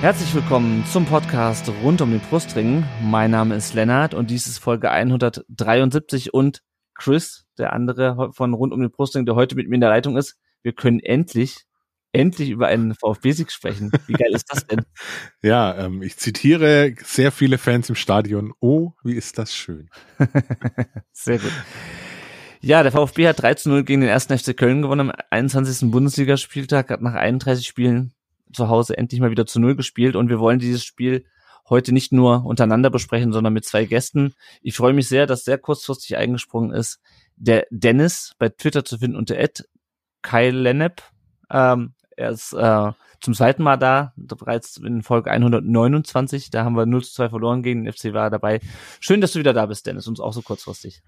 Herzlich willkommen zum Podcast rund um den Brustring. Mein Name ist Lennart und dies ist Folge 173 und Chris, der andere von rund um den Brustring, der heute mit mir in der Leitung ist. Wir können endlich, endlich über einen VfB-Sieg sprechen. Wie geil ist das denn? Ja, ähm, ich zitiere sehr viele Fans im Stadion. Oh, wie ist das schön. sehr gut. Ja, der VfB hat 3 zu 0 gegen den 1. FC Köln gewonnen am 21. Bundesligaspieltag, hat nach 31 Spielen zu Hause endlich mal wieder zu Null gespielt und wir wollen dieses Spiel heute nicht nur untereinander besprechen, sondern mit zwei Gästen. Ich freue mich sehr, dass sehr kurzfristig eingesprungen ist, der Dennis bei Twitter zu finden unter Ed Kyle Lennep. Ähm, er ist äh, zum zweiten Mal da, bereits in Folge 129. Da haben wir 0 zu 2 verloren gegen den FC war dabei. Schön, dass du wieder da bist, Dennis, uns auch so kurzfristig.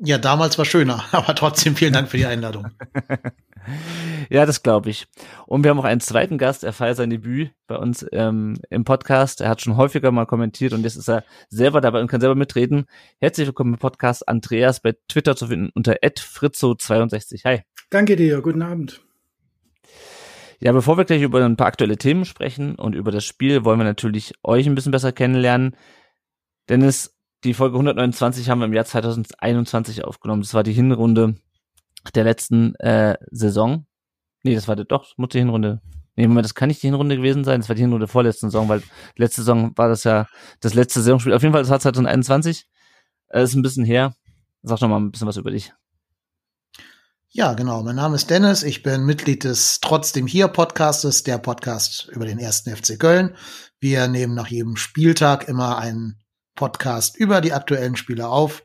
Ja, damals war schöner, aber trotzdem vielen Dank für die Einladung. ja, das glaube ich. Und wir haben auch einen zweiten Gast, er feiert sein Debüt bei uns ähm, im Podcast. Er hat schon häufiger mal kommentiert und jetzt ist er selber dabei und kann selber mitreden. Herzlich willkommen im Podcast Andreas bei Twitter zu finden unter @fritzo62. Hi. Danke dir, guten Abend. Ja, bevor wir gleich über ein paar aktuelle Themen sprechen und über das Spiel, wollen wir natürlich euch ein bisschen besser kennenlernen. Dennis, die Folge 129 haben wir im Jahr 2021 aufgenommen. Das war die Hinrunde der letzten äh, Saison. Nee, das war die, doch, muss die Hinrunde. Nee, Moment, das kann nicht die Hinrunde gewesen sein. Das war die Hinrunde der vorletzten Saison, weil letzte Saison war das ja das letzte Saisonspiel. Auf jeden Fall, das war 2021. Das äh, ist ein bisschen her. Sag doch mal ein bisschen was über dich. Ja, genau. Mein Name ist Dennis. Ich bin Mitglied des Trotzdem hier Podcastes, der Podcast über den ersten FC Köln. Wir nehmen nach jedem Spieltag immer einen Podcast über die aktuellen Spiele auf.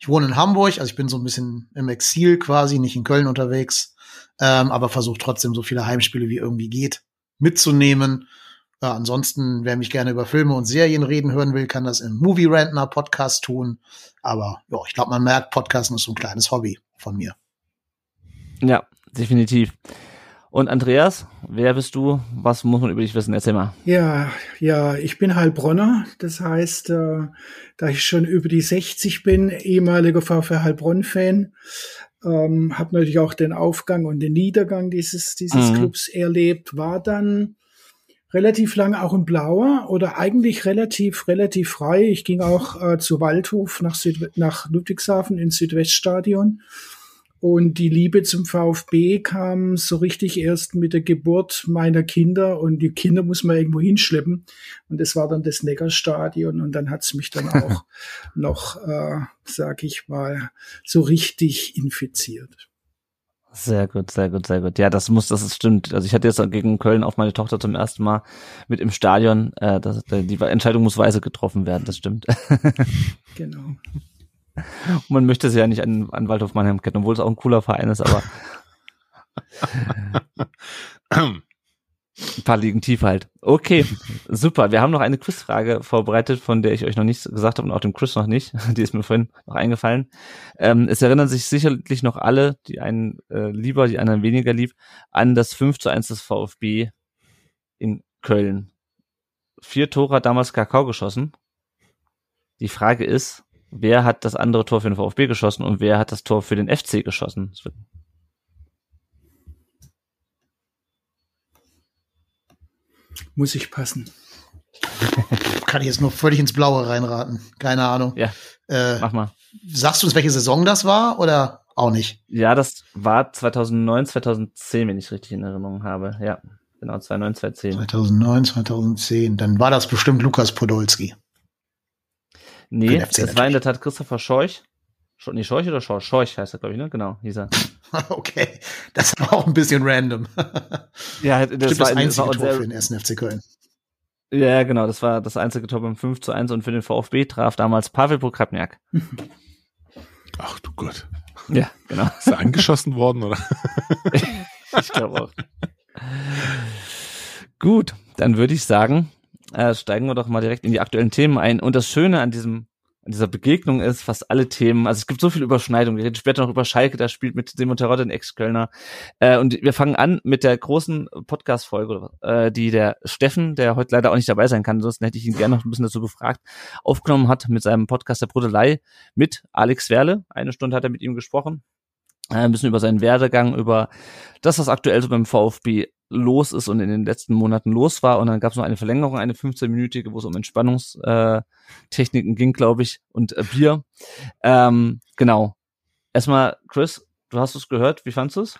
Ich wohne in Hamburg, also ich bin so ein bisschen im Exil quasi, nicht in Köln unterwegs, ähm, aber versuche trotzdem so viele Heimspiele wie irgendwie geht mitzunehmen. Äh, ansonsten, wer mich gerne über Filme und Serien reden hören will, kann das im Movie Rantner Podcast tun. Aber ja, ich glaube, man merkt, Podcasten ist so ein kleines Hobby von mir. Ja, definitiv. Und Andreas, wer bist du? Was muss man über dich wissen? Erzähl mal. Ja, ja, ich bin Heilbronner. Das heißt, äh, da ich schon über die 60 bin, ehemaliger VfR Heilbronn-Fan, ähm, habe natürlich auch den Aufgang und den Niedergang dieses, dieses mhm. Clubs erlebt, war dann relativ lange auch ein Blauer oder eigentlich relativ, relativ frei. Ich ging auch äh, zu Waldhof nach, Süd nach Ludwigshafen ins Südweststadion und die Liebe zum VfB kam so richtig erst mit der Geburt meiner Kinder und die Kinder muss man irgendwo hinschleppen. Und das war dann das Neckarstadion und dann hat's mich dann auch noch, äh, sag ich mal, so richtig infiziert. Sehr gut, sehr gut, sehr gut. Ja, das muss, das ist stimmt. Also ich hatte jetzt gegen Köln auch meine Tochter zum ersten Mal mit im Stadion. Äh, das, die Entscheidung muss weise getroffen werden, das stimmt. genau. Und man möchte sie ja nicht an, an Waldhof Mannheim kennen, obwohl es auch ein cooler Verein ist, aber ein paar liegen tief halt. Okay, super. Wir haben noch eine Quizfrage vorbereitet, von der ich euch noch nichts gesagt habe und auch dem Chris noch nicht. Die ist mir vorhin noch eingefallen. Ähm, es erinnern sich sicherlich noch alle, die einen äh, lieber, die anderen weniger lieb, an das 5 zu 1 des VfB in Köln. Vier Tore hat damals Kakao geschossen. Die Frage ist, wer hat das andere Tor für den VfB geschossen und wer hat das Tor für den FC geschossen. Muss ich passen. Kann ich jetzt nur völlig ins Blaue reinraten. Keine Ahnung. Ja. Äh, mach mal. Sagst du uns, welche Saison das war oder auch nicht? Ja, das war 2009, 2010, wenn ich richtig in Erinnerung habe. Ja, genau, 2009, 2010. 2009, 2010. Dann war das bestimmt Lukas Podolski. Nee, das natürlich. war in der Tat Christopher Scheuch. Nee, Scheuch oder Schorch? Scheuch heißt er, glaube ich, ne? Genau, hieß er. okay, das war auch ein bisschen random. ja, das Stimmt, war das einzige war Tor für den ersten FC Köln. Ja, genau, das war das einzige Tor beim 5 zu 1 und für den VfB traf damals Pavel Pokrapniak. Ach du Gott. Ja, genau. Ist er angeschossen worden, oder? ich glaube auch. Gut, dann würde ich sagen, äh, steigen wir doch mal direkt in die aktuellen Themen ein. Und das Schöne an diesem an dieser Begegnung ist, fast alle Themen, also es gibt so viel Überschneidungen. Wir reden später noch über Schalke, da spielt mit Simon Terodde ein Ex-Kölner. Äh, und wir fangen an mit der großen Podcast-Folge, äh, die der Steffen, der heute leider auch nicht dabei sein kann, sonst hätte ich ihn gerne noch ein bisschen dazu gefragt, aufgenommen hat mit seinem Podcast der Brudelei mit Alex Werle. Eine Stunde hat er mit ihm gesprochen. Äh, ein bisschen über seinen Werdegang, über das, was aktuell so beim VfB los ist und in den letzten Monaten los war. Und dann gab es noch eine Verlängerung, eine 15-minütige, wo es um Entspannungstechniken äh, ging, glaube ich, und äh, Bier. Ähm, genau. Erstmal, Chris, du hast es gehört. Wie fandest du es?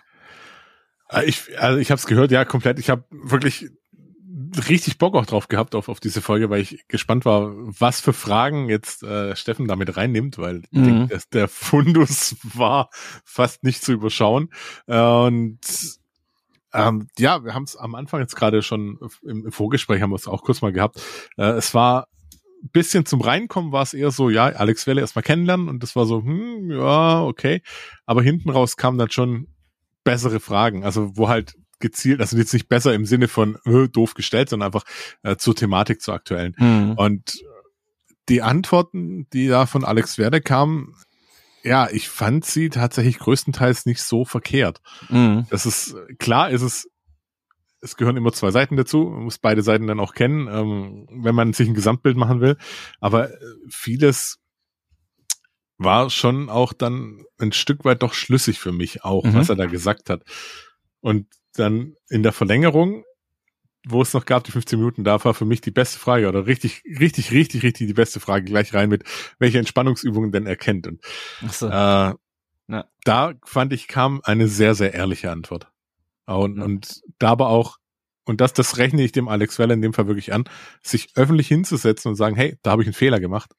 Äh, ich, also ich habe es gehört, ja, komplett. Ich habe wirklich richtig Bock auch drauf gehabt auf, auf diese Folge, weil ich gespannt war, was für Fragen jetzt äh, Steffen damit reinnimmt, weil mhm. denke, der, der Fundus war fast nicht zu überschauen. Äh, und ähm, ja, wir haben es am Anfang jetzt gerade schon im, im Vorgespräch haben wir es auch kurz mal gehabt. Äh, es war bisschen zum Reinkommen war es eher so, ja, Alex Welle erstmal kennenlernen und das war so, hm, ja, okay. Aber hinten raus kamen dann schon bessere Fragen, also wo halt gezielt, also jetzt nicht besser im Sinne von äh, doof gestellt, sondern einfach äh, zur Thematik, zur aktuellen. Mhm. Und die Antworten, die da von Alex Werde kamen, ja, ich fand sie tatsächlich größtenteils nicht so verkehrt. Mhm. Das ist, klar ist es, es gehören immer zwei Seiten dazu, man muss beide Seiten dann auch kennen, ähm, wenn man sich ein Gesamtbild machen will. Aber äh, vieles war schon auch dann ein Stück weit doch schlüssig für mich auch, mhm. was er da gesagt hat. Und dann in der Verlängerung wo es noch gab, die 15 Minuten, da war für mich die beste Frage oder richtig, richtig, richtig, richtig die beste Frage gleich rein mit, welche Entspannungsübungen denn er kennt. Und so. äh, ja. da fand ich, kam eine sehr, sehr ehrliche Antwort. Und, ja. und da aber auch, und das, das rechne ich dem Alex Weller in dem Fall wirklich an, sich öffentlich hinzusetzen und sagen, hey, da habe ich einen Fehler gemacht.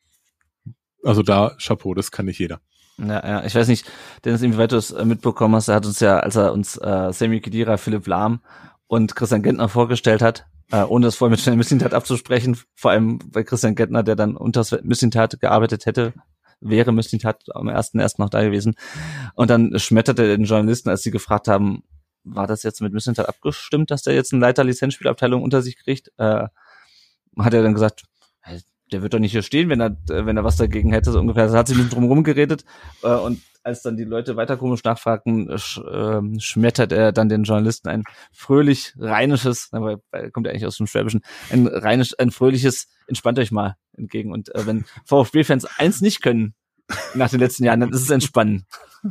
Also da, Chapeau, das kann nicht jeder. Ja, ja, ich weiß nicht, Dennis, inwieweit du es äh, mitbekommen hast, er hat uns ja, als er uns äh, Sammy Kedira, Philipp Lahm und Christian Gentner vorgestellt hat, äh, ohne das vorher mit Schnell Missintat abzusprechen, vor allem bei Christian Gentner, der dann unter Missintat gearbeitet hätte, wäre Missintat am ersten erst noch da gewesen. Und dann schmetterte den Journalisten, als sie gefragt haben, war das jetzt mit Missintat abgestimmt, dass der jetzt einen Leiter Lizenzspielabteilung unter sich kriegt? Äh, hat er dann gesagt, der wird doch nicht hier stehen, wenn er, wenn er was dagegen hätte, so ungefähr. Das hat sich mit drum rumgeredet. Äh, und als dann die Leute weiter komisch nachfragten, sch, äh, schmettert er dann den Journalisten ein fröhlich rheinisches, aber kommt ja eigentlich aus dem Schwäbischen, ein rheinisch, ein fröhliches, entspannt euch mal entgegen. Und äh, wenn VfB-Fans eins nicht können nach den letzten Jahren, dann ist es entspannen.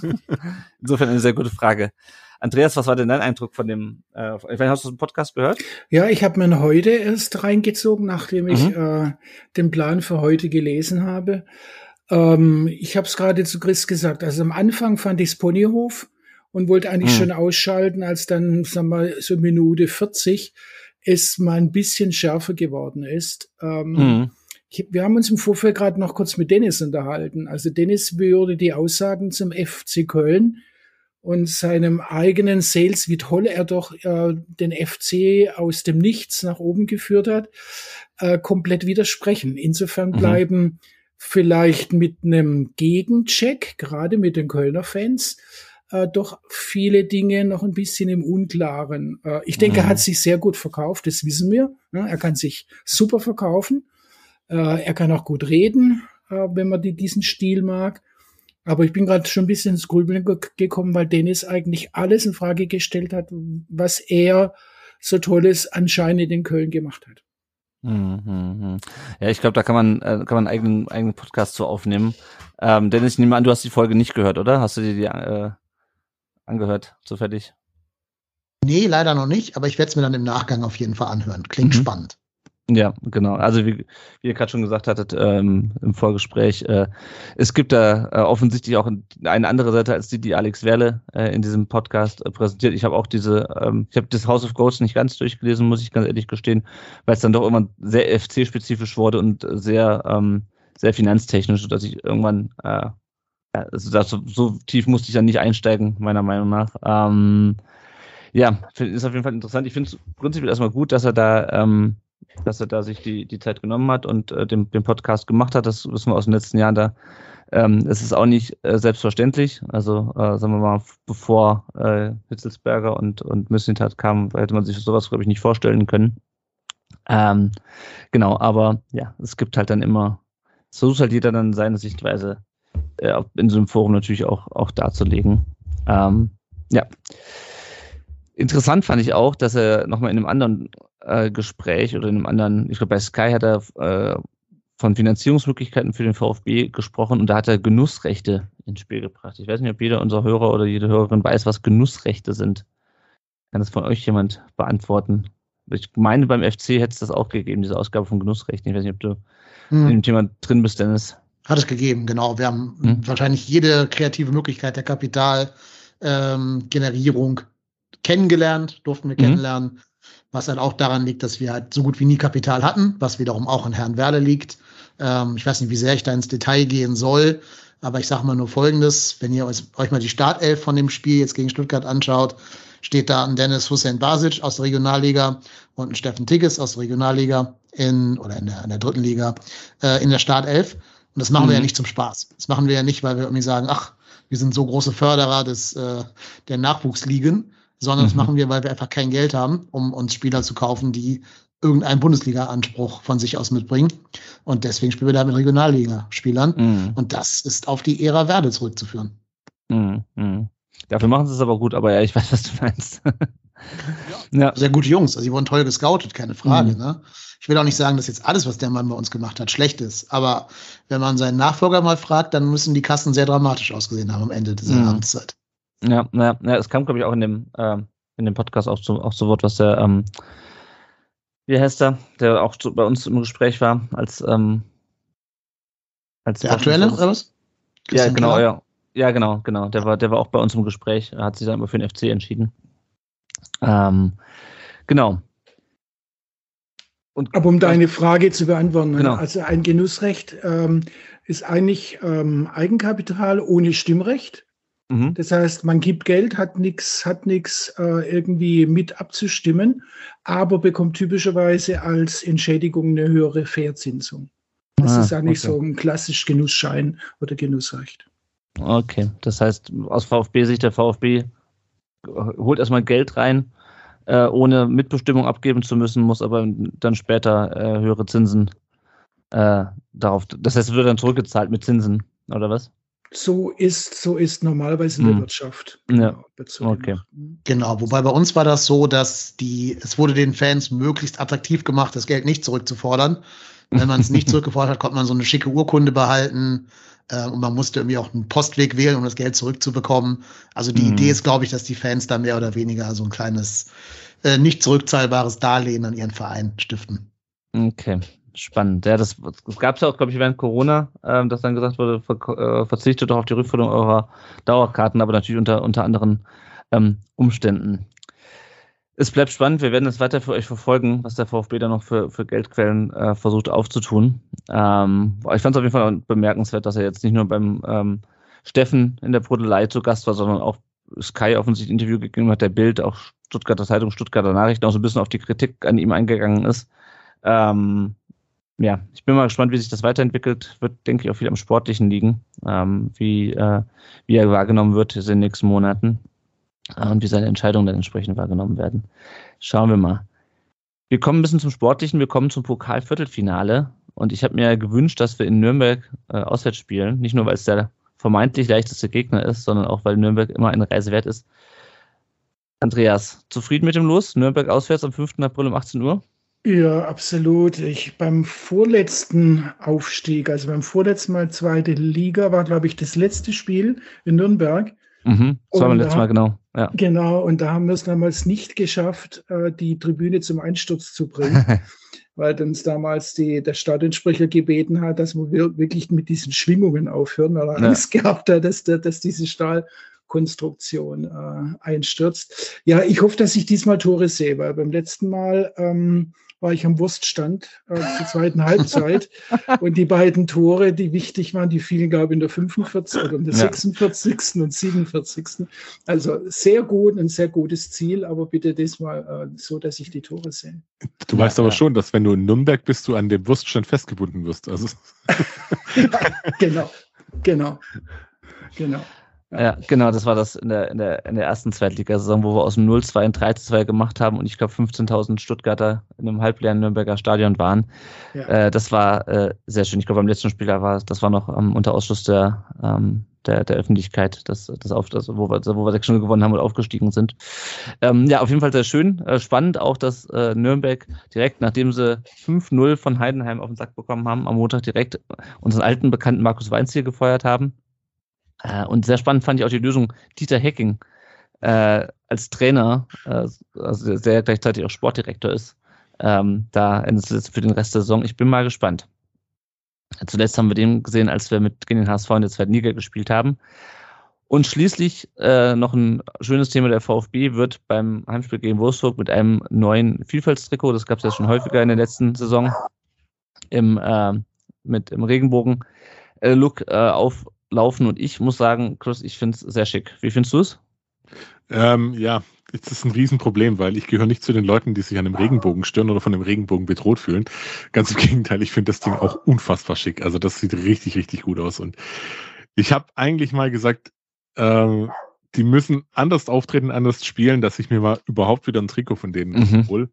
Insofern eine sehr gute Frage. Andreas, was war denn dein Eindruck von dem, äh, hast du den Podcast gehört? Ja, ich habe mir heute erst reingezogen, nachdem ich mhm. äh, den Plan für heute gelesen habe. Ähm, ich habe es gerade zu Chris gesagt. Also am Anfang fand ich Ponyhof und wollte eigentlich hm. schon ausschalten, als dann, sagen wir, so Minute 40 es mal ein bisschen schärfer geworden ist. Ähm, hm. ich, wir haben uns im Vorfeld gerade noch kurz mit Dennis unterhalten. Also Dennis würde die Aussagen zum FC Köln und seinem eigenen Sales, wie toll er doch äh, den FC aus dem Nichts nach oben geführt hat, äh, komplett widersprechen. Insofern mhm. Vielleicht mit einem Gegencheck, gerade mit den Kölner Fans, äh, doch viele Dinge noch ein bisschen im Unklaren. Äh, ich denke, mhm. er hat sich sehr gut verkauft, das wissen wir. Ja, er kann sich super verkaufen. Äh, er kann auch gut reden, äh, wenn man die, diesen Stil mag. Aber ich bin gerade schon ein bisschen ins Grübeln gekommen, weil Dennis eigentlich alles in Frage gestellt hat, was er so Tolles anscheinend in Köln gemacht hat. Mhm. Ja, ich glaube, da kann man, äh, kann man einen eigenen, eigenen Podcast zu aufnehmen. Ähm, Dennis, ich nehme an, du hast die Folge nicht gehört, oder? Hast du dir die äh, angehört, zufällig? Nee, leider noch nicht, aber ich werde es mir dann im Nachgang auf jeden Fall anhören. Klingt mhm. spannend. Ja, genau. Also wie, wie ihr gerade schon gesagt hattet ähm, im Vorgespräch, äh, es gibt da äh, offensichtlich auch eine andere Seite als die, die Alex Werle äh, in diesem Podcast äh, präsentiert. Ich habe auch diese, ähm, ich habe das House of Ghosts nicht ganz durchgelesen, muss ich ganz ehrlich gestehen, weil es dann doch irgendwann sehr FC-spezifisch wurde und sehr, ähm, sehr finanztechnisch, dass ich irgendwann, äh, also das, so, so tief musste ich dann nicht einsteigen, meiner Meinung nach. Ähm, ja, ist auf jeden Fall interessant. Ich finde es prinzipiell erstmal gut, dass er da ähm, dass er da sich die, die Zeit genommen hat und äh, den, den Podcast gemacht hat. Das wissen wir aus den letzten Jahren da. Ähm, es ist auch nicht äh, selbstverständlich. Also äh, sagen wir mal, bevor äh, Hitzelsberger und, und Müslintat kamen, hätte man sich sowas, glaube ich, nicht vorstellen können. Ähm, genau, aber ja, es gibt halt dann immer, so halt jeder dann seine Sichtweise äh, in so einem Forum natürlich auch, auch darzulegen. Ähm, ja. Interessant fand ich auch, dass er nochmal in einem anderen äh, Gespräch oder in einem anderen, ich glaube bei Sky hat er äh, von Finanzierungsmöglichkeiten für den VfB gesprochen und da hat er Genussrechte ins Spiel gebracht. Ich weiß nicht, ob jeder unserer Hörer oder jede Hörerin weiß, was Genussrechte sind. Kann das von euch jemand beantworten? Ich meine, beim FC hätte es das auch gegeben, diese Ausgabe von Genussrechten. Ich weiß nicht, ob du hm. in dem Thema drin bist, Dennis. Hat es gegeben, genau. Wir haben hm. wahrscheinlich jede kreative Möglichkeit der Kapitalgenerierung ähm, kennengelernt, durften wir hm. kennenlernen was halt auch daran liegt, dass wir halt so gut wie nie Kapital hatten, was wiederum auch in Herrn Werle liegt. Ähm, ich weiß nicht, wie sehr ich da ins Detail gehen soll, aber ich sage mal nur Folgendes, wenn ihr euch, euch mal die Startelf von dem Spiel jetzt gegen Stuttgart anschaut, steht da ein Dennis Hussein Basic aus der Regionalliga und ein Steffen Tigges aus der Regionalliga in, oder in der, in der dritten Liga, äh, in der Startelf. Und das machen mhm. wir ja mhm. nicht zum Spaß. Das machen wir ja nicht, weil wir irgendwie sagen, ach, wir sind so große Förderer des, äh, der Nachwuchsligen, sondern mhm. das machen wir, weil wir einfach kein Geld haben, um uns Spieler zu kaufen, die irgendeinen Bundesliga-Anspruch von sich aus mitbringen. Und deswegen spielen wir da mit Regionalliga-Spielern. Mhm. Und das ist auf die Ära Werde zurückzuführen. Mhm. mhm. Dafür machen sie es aber gut, aber ja, ich weiß, was du meinst. ja. ja. Sehr gute Jungs. Also, sie wurden toll gescoutet, keine Frage. Mhm. Ne? Ich will auch nicht sagen, dass jetzt alles, was der Mann bei uns gemacht hat, schlecht ist. Aber wenn man seinen Nachfolger mal fragt, dann müssen die Kassen sehr dramatisch ausgesehen haben am Ende dieser mhm. Amtszeit. Ja, ja, ja, es kam, glaube ich, auch in dem, äh, in dem Podcast auch zu, auch zu Wort, was der, ähm, wie heißt der, der auch zu, bei uns im Gespräch war, als, ähm, als der aktuelle oder was? Ja, genau, Klar? ja. Ja, genau, genau. Der war, der war auch bei uns im Gespräch, er hat sich dann immer für den FC entschieden. Ähm, genau. Und, Aber um deine Frage zu beantworten, genau. also ein Genussrecht ähm, ist eigentlich ähm, Eigenkapital ohne Stimmrecht. Mhm. Das heißt, man gibt Geld, hat nichts hat nix, äh, irgendwie mit abzustimmen, aber bekommt typischerweise als Entschädigung eine höhere Verzinsung. Das ah, ist eigentlich okay. so ein klassisch Genussschein oder Genussrecht. Okay, das heißt, aus VfB-Sicht, der VfB holt erstmal Geld rein, äh, ohne Mitbestimmung abgeben zu müssen, muss aber dann später äh, höhere Zinsen äh, darauf. Das heißt, es wird dann zurückgezahlt mit Zinsen, oder was? So ist, so ist normalerweise in der hm. Wirtschaft. Ja. Genau, okay. Hm. Genau, wobei bei uns war das so, dass die, es wurde den Fans möglichst attraktiv gemacht, das Geld nicht zurückzufordern. Wenn man es nicht zurückgefordert hat, konnte man so eine schicke Urkunde behalten äh, und man musste irgendwie auch einen Postweg wählen, um das Geld zurückzubekommen. Also die mhm. Idee ist, glaube ich, dass die Fans da mehr oder weniger so ein kleines, äh, nicht zurückzahlbares Darlehen an ihren Verein stiften. Okay. Spannend. Ja, das, das gab es ja auch, glaube ich, während Corona, ähm, dass dann gesagt wurde, ver, äh, verzichtet doch auf die Rückführung eurer Dauerkarten, aber natürlich unter, unter anderen ähm, Umständen. Es bleibt spannend. Wir werden es weiter für euch verfolgen, was der VfB da noch für, für Geldquellen äh, versucht aufzutun. Ähm, ich fand es auf jeden Fall bemerkenswert, dass er jetzt nicht nur beim ähm, Steffen in der Brodelei zu Gast war, sondern auch Sky offensichtlich ein Interview gegeben hat, der Bild, auch Stuttgarter Zeitung, Stuttgarter Nachrichten auch so ein bisschen auf die Kritik an ihm eingegangen ist. Ähm, ja, ich bin mal gespannt, wie sich das weiterentwickelt. Wird, denke ich, auch viel am Sportlichen liegen, ähm, wie, äh, wie er wahrgenommen wird in den nächsten Monaten äh, und wie seine Entscheidungen dann entsprechend wahrgenommen werden. Schauen wir mal. Wir kommen ein bisschen zum Sportlichen, wir kommen zum Pokalviertelfinale und ich habe mir gewünscht, dass wir in Nürnberg äh, auswärts spielen. Nicht nur, weil es der vermeintlich leichteste Gegner ist, sondern auch, weil Nürnberg immer eine Reise wert ist. Andreas, zufrieden mit dem Los? Nürnberg auswärts am 5. April um 18 Uhr? Ja, absolut. Ich beim vorletzten Aufstieg, also beim vorletzten Mal zweite Liga, war, glaube ich, das letzte Spiel in Nürnberg. Mhm, das war beim letzten Mal, genau. Ja. Genau, und da haben wir es damals nicht geschafft, äh, die Tribüne zum Einsturz zu bringen, weil uns damals die, der Stadionsprecher gebeten hat, dass wir wirklich mit diesen Schwingungen aufhören, weil er ja. Angst gehabt hat, dass, dass diese Stahlkonstruktion äh, einstürzt. Ja, ich hoffe, dass ich diesmal Tore sehe, weil beim letzten Mal ähm, war ich am Wurststand äh, zur zweiten Halbzeit. und die beiden Tore, die wichtig waren, die fielen, glaube ich, in der 45. oder in der ja. 46. und 47. Also sehr gut, ein sehr gutes Ziel, aber bitte diesmal äh, so, dass ich die Tore sehe. Du weißt ja, aber ja. schon, dass wenn du in Nürnberg bist, du an dem Wurststand festgebunden wirst. Also. ja, genau, genau, genau. Ja, genau, das war das in der, in der, in der ersten Zweitligasaison, wo wir aus dem 0-2 ein 3-2 gemacht haben und ich glaube 15.000 Stuttgarter in einem halbleeren Nürnberger Stadion waren. Ja. Äh, das war äh, sehr schön. Ich glaube, beim letzten Spieler war das war noch ähm, unter Ausschluss der, ähm, der, der Öffentlichkeit, das, das auf, das, wo wir, wo wir sechs Stunden gewonnen haben und aufgestiegen sind. Ähm, ja, auf jeden Fall sehr schön. Äh, spannend auch, dass äh, Nürnberg direkt, nachdem sie 5-0 von Heidenheim auf den Sack bekommen haben, am Montag direkt unseren alten Bekannten Markus Weinz hier gefeuert haben. Äh, und sehr spannend fand ich auch die Lösung Dieter Hecking äh, als Trainer, äh, also der gleichzeitig auch Sportdirektor ist, ähm, da für den Rest der Saison. Ich bin mal gespannt. Zuletzt haben wir den gesehen, als wir mit gegen den HSV in der zweiten Liga gespielt haben. Und schließlich äh, noch ein schönes Thema der VfB wird beim Heimspiel gegen Wolfsburg mit einem neuen Vielfaltstrikot, das gab es ja schon häufiger in der letzten Saison, im, äh, mit im Regenbogen äh, Look auflaufen. Und ich muss sagen, Chris, ich finde es sehr schick. Wie findest du es? Ähm, ja, das ist ein Riesenproblem, weil ich gehöre nicht zu den Leuten, die sich an dem Regenbogen stören oder von dem Regenbogen bedroht fühlen. Ganz im Gegenteil, ich finde das Ding auch unfassbar schick. Also das sieht richtig, richtig gut aus. Und ich habe eigentlich mal gesagt, ähm, die müssen anders auftreten, anders spielen, dass ich mir mal überhaupt wieder ein Trikot von denen mhm. hole.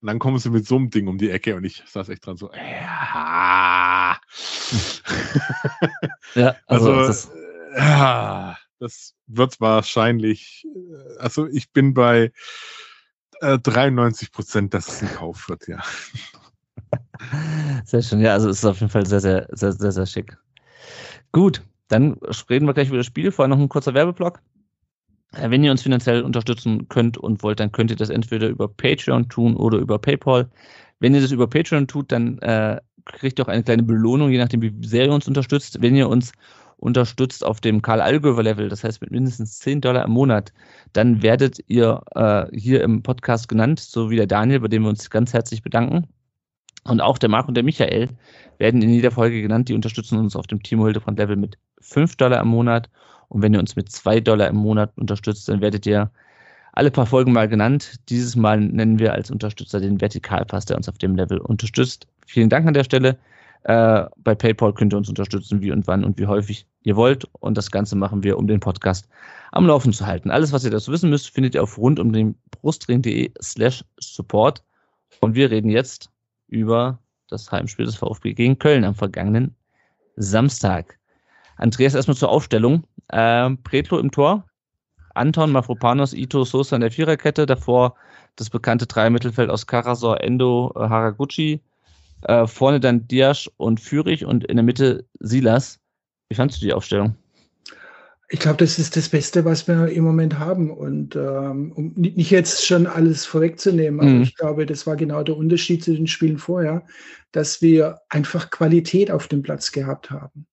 Und dann kommen sie mit so einem Ding um die Ecke und ich saß echt dran so, ja. ja also, also das, äh, das wird wahrscheinlich, äh, also ich bin bei äh, 93 Prozent, dass es ein Kauf wird, ja. Sehr schön, ja, also es ist auf jeden Fall sehr, sehr, sehr, sehr, sehr schick. Gut, dann reden wir gleich über das Spiel. Vorher noch ein kurzer Werbeblock. Äh, wenn ihr uns finanziell unterstützen könnt und wollt, dann könnt ihr das entweder über Patreon tun oder über PayPal. Wenn ihr das über Patreon tut, dann äh, kriegt ihr auch eine kleine Belohnung, je nachdem, wie sehr ihr uns unterstützt. Wenn ihr uns unterstützt auf dem Karl Allgöwer Level, das heißt mit mindestens 10 Dollar im Monat, dann werdet ihr äh, hier im Podcast genannt, so wie der Daniel, bei dem wir uns ganz herzlich bedanken. Und auch der Marc und der Michael werden in jeder Folge genannt. Die unterstützen uns auf dem Timo Hildebrand Level mit 5 Dollar im Monat. Und wenn ihr uns mit 2 Dollar im Monat unterstützt, dann werdet ihr alle paar Folgen mal genannt. Dieses Mal nennen wir als Unterstützer den Vertikalpass, der uns auf dem Level unterstützt. Vielen Dank an der Stelle. Äh, bei PayPal könnt ihr uns unterstützen, wie und wann und wie häufig ihr wollt. Und das Ganze machen wir, um den Podcast am Laufen zu halten. Alles, was ihr dazu wissen müsst, findet ihr auf rund um den brustring.de slash support. Und wir reden jetzt über das Heimspiel des VfB gegen Köln am vergangenen Samstag. Andreas, erstmal zur Aufstellung. Ähm, Pretlo im Tor, Anton, Mafropanos, Ito, Sosa in der Viererkette, davor das bekannte Dreier-Mittelfeld aus Karasor, Endo, Haraguchi, äh, vorne dann Diasch und Fürich und in der Mitte Silas. Wie fandest du die Aufstellung? Ich glaube, das ist das Beste, was wir im Moment haben. Und ähm, um nicht jetzt schon alles vorwegzunehmen, aber mhm. ich glaube, das war genau der Unterschied zu den Spielen vorher, dass wir einfach Qualität auf dem Platz gehabt haben.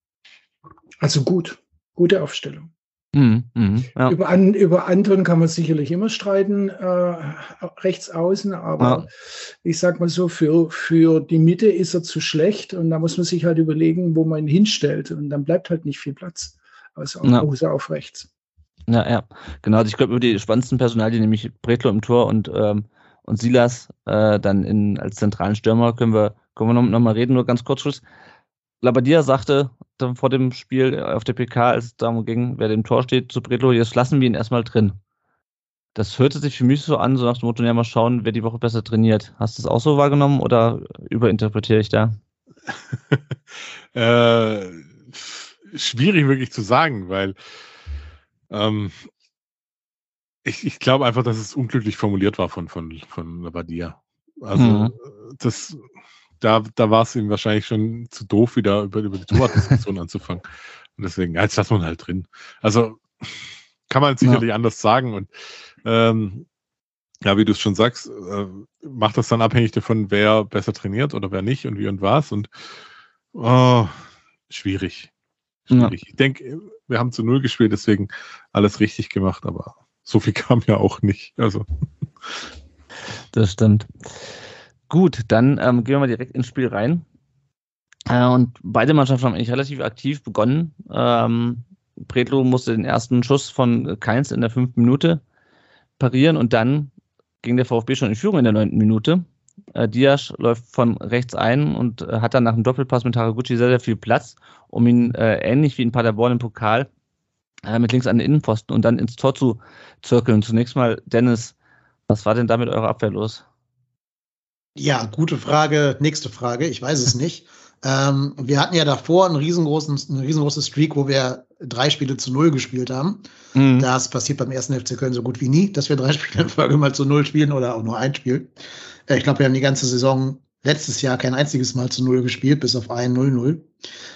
Also gut, gute Aufstellung. Mhm, mh, ja. über, An, über Anton kann man sicherlich immer streiten, äh, rechts außen, aber ja. ich sag mal so, für, für die Mitte ist er zu schlecht und da muss man sich halt überlegen, wo man ihn hinstellt und dann bleibt halt nicht viel Platz, also ja. außer auf rechts. Ja, ja, genau. Also ich glaube, über die spannendsten Personalien, nämlich Bretlo im Tor und, ähm, und Silas äh, dann in, als zentralen Stürmer, können wir, können wir noch, noch mal reden, nur ganz kurz Schluss. Labadia sagte dann vor dem Spiel auf der PK, als es darum ging, wer dem Tor steht, zu Bredlo, jetzt lassen wir ihn erstmal drin. Das hörte sich für mich so an, so nach dem Motto, ja, mal schauen, wer die Woche besser trainiert. Hast du das auch so wahrgenommen oder überinterpretiere ich da? äh, schwierig wirklich zu sagen, weil ähm, ich, ich glaube einfach, dass es unglücklich formuliert war von, von, von Labadia. Also mhm. das da, da war es ihm wahrscheinlich schon zu doof, wieder über, über die Torwartdiskussion anzufangen. Und deswegen, ja, jetzt lassen wir halt drin. Also kann man sicherlich ja. anders sagen. Und ähm, ja, wie du es schon sagst, äh, macht das dann abhängig davon, wer besser trainiert oder wer nicht und wie und was. Und oh, schwierig. Schwierig. Ja. Ich denke, wir haben zu null gespielt, deswegen alles richtig gemacht, aber so viel kam ja auch nicht. Also. Das stimmt. Gut, dann ähm, gehen wir mal direkt ins Spiel rein. Äh, und beide Mannschaften haben eigentlich relativ aktiv begonnen. Ähm, Predlo musste den ersten Schuss von Keins in der fünften Minute parieren und dann ging der VfB schon in Führung in der neunten Minute. Äh, Diaz läuft von rechts ein und äh, hat dann nach dem Doppelpass mit Haraguchi sehr, sehr viel Platz, um ihn äh, ähnlich wie in Paderborn im Pokal äh, mit links an den Innenpfosten und dann ins Tor zu zirkeln. Zunächst mal, Dennis, was war denn da mit eurer Abwehr los? Ja, gute Frage. Nächste Frage. Ich weiß es nicht. Ähm, wir hatten ja davor einen riesengroßen, eine riesengroße Streak, wo wir drei Spiele zu null gespielt haben. Mhm. Das passiert beim ersten FC Köln so gut wie nie, dass wir drei Spiele in Folge mal zu null spielen oder auch nur ein Spiel. Äh, ich glaube, wir haben die ganze Saison letztes Jahr kein einziges Mal zu null gespielt, bis auf ein 0-0.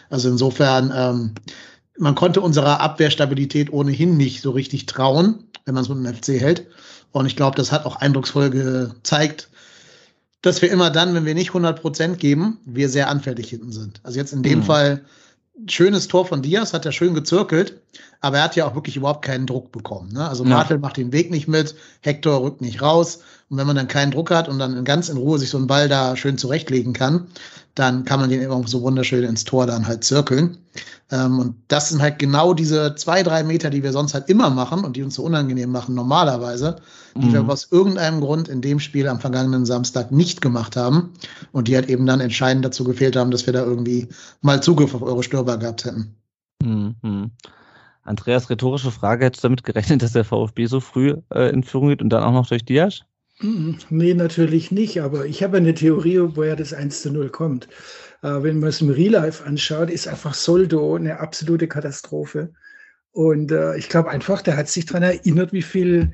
Also insofern, ähm, man konnte unserer Abwehrstabilität ohnehin nicht so richtig trauen, wenn man es mit dem FC hält. Und ich glaube, das hat auch eindrucksvoll gezeigt, dass wir immer dann, wenn wir nicht 100 Prozent geben, wir sehr anfällig hinten sind. Also jetzt in dem mhm. Fall schönes Tor von Diaz, hat er schön gezirkelt, aber er hat ja auch wirklich überhaupt keinen Druck bekommen. Ne? Also Martel ja. macht den Weg nicht mit, Hector rückt nicht raus. Und wenn man dann keinen Druck hat und dann ganz in Ruhe sich so einen Ball da schön zurechtlegen kann, dann kann man den immer so wunderschön ins Tor dann halt zirkeln. Ähm, und das sind halt genau diese zwei, drei Meter, die wir sonst halt immer machen und die uns so unangenehm machen normalerweise, die mhm. wir aus irgendeinem Grund in dem Spiel am vergangenen Samstag nicht gemacht haben und die halt eben dann entscheidend dazu gefehlt haben, dass wir da irgendwie mal Zugriff auf eure Stürmer gehabt hätten. Mhm. Andreas, rhetorische Frage, hättest du damit gerechnet, dass der VfB so früh äh, in Führung geht und dann auch noch durch Diaz? Nee, natürlich nicht, aber ich habe eine Theorie, woher das 1 zu 0 kommt. Äh, wenn man es im Real Life anschaut, ist einfach Soldo eine absolute Katastrophe. Und äh, ich glaube einfach, der hat sich daran erinnert, wie viel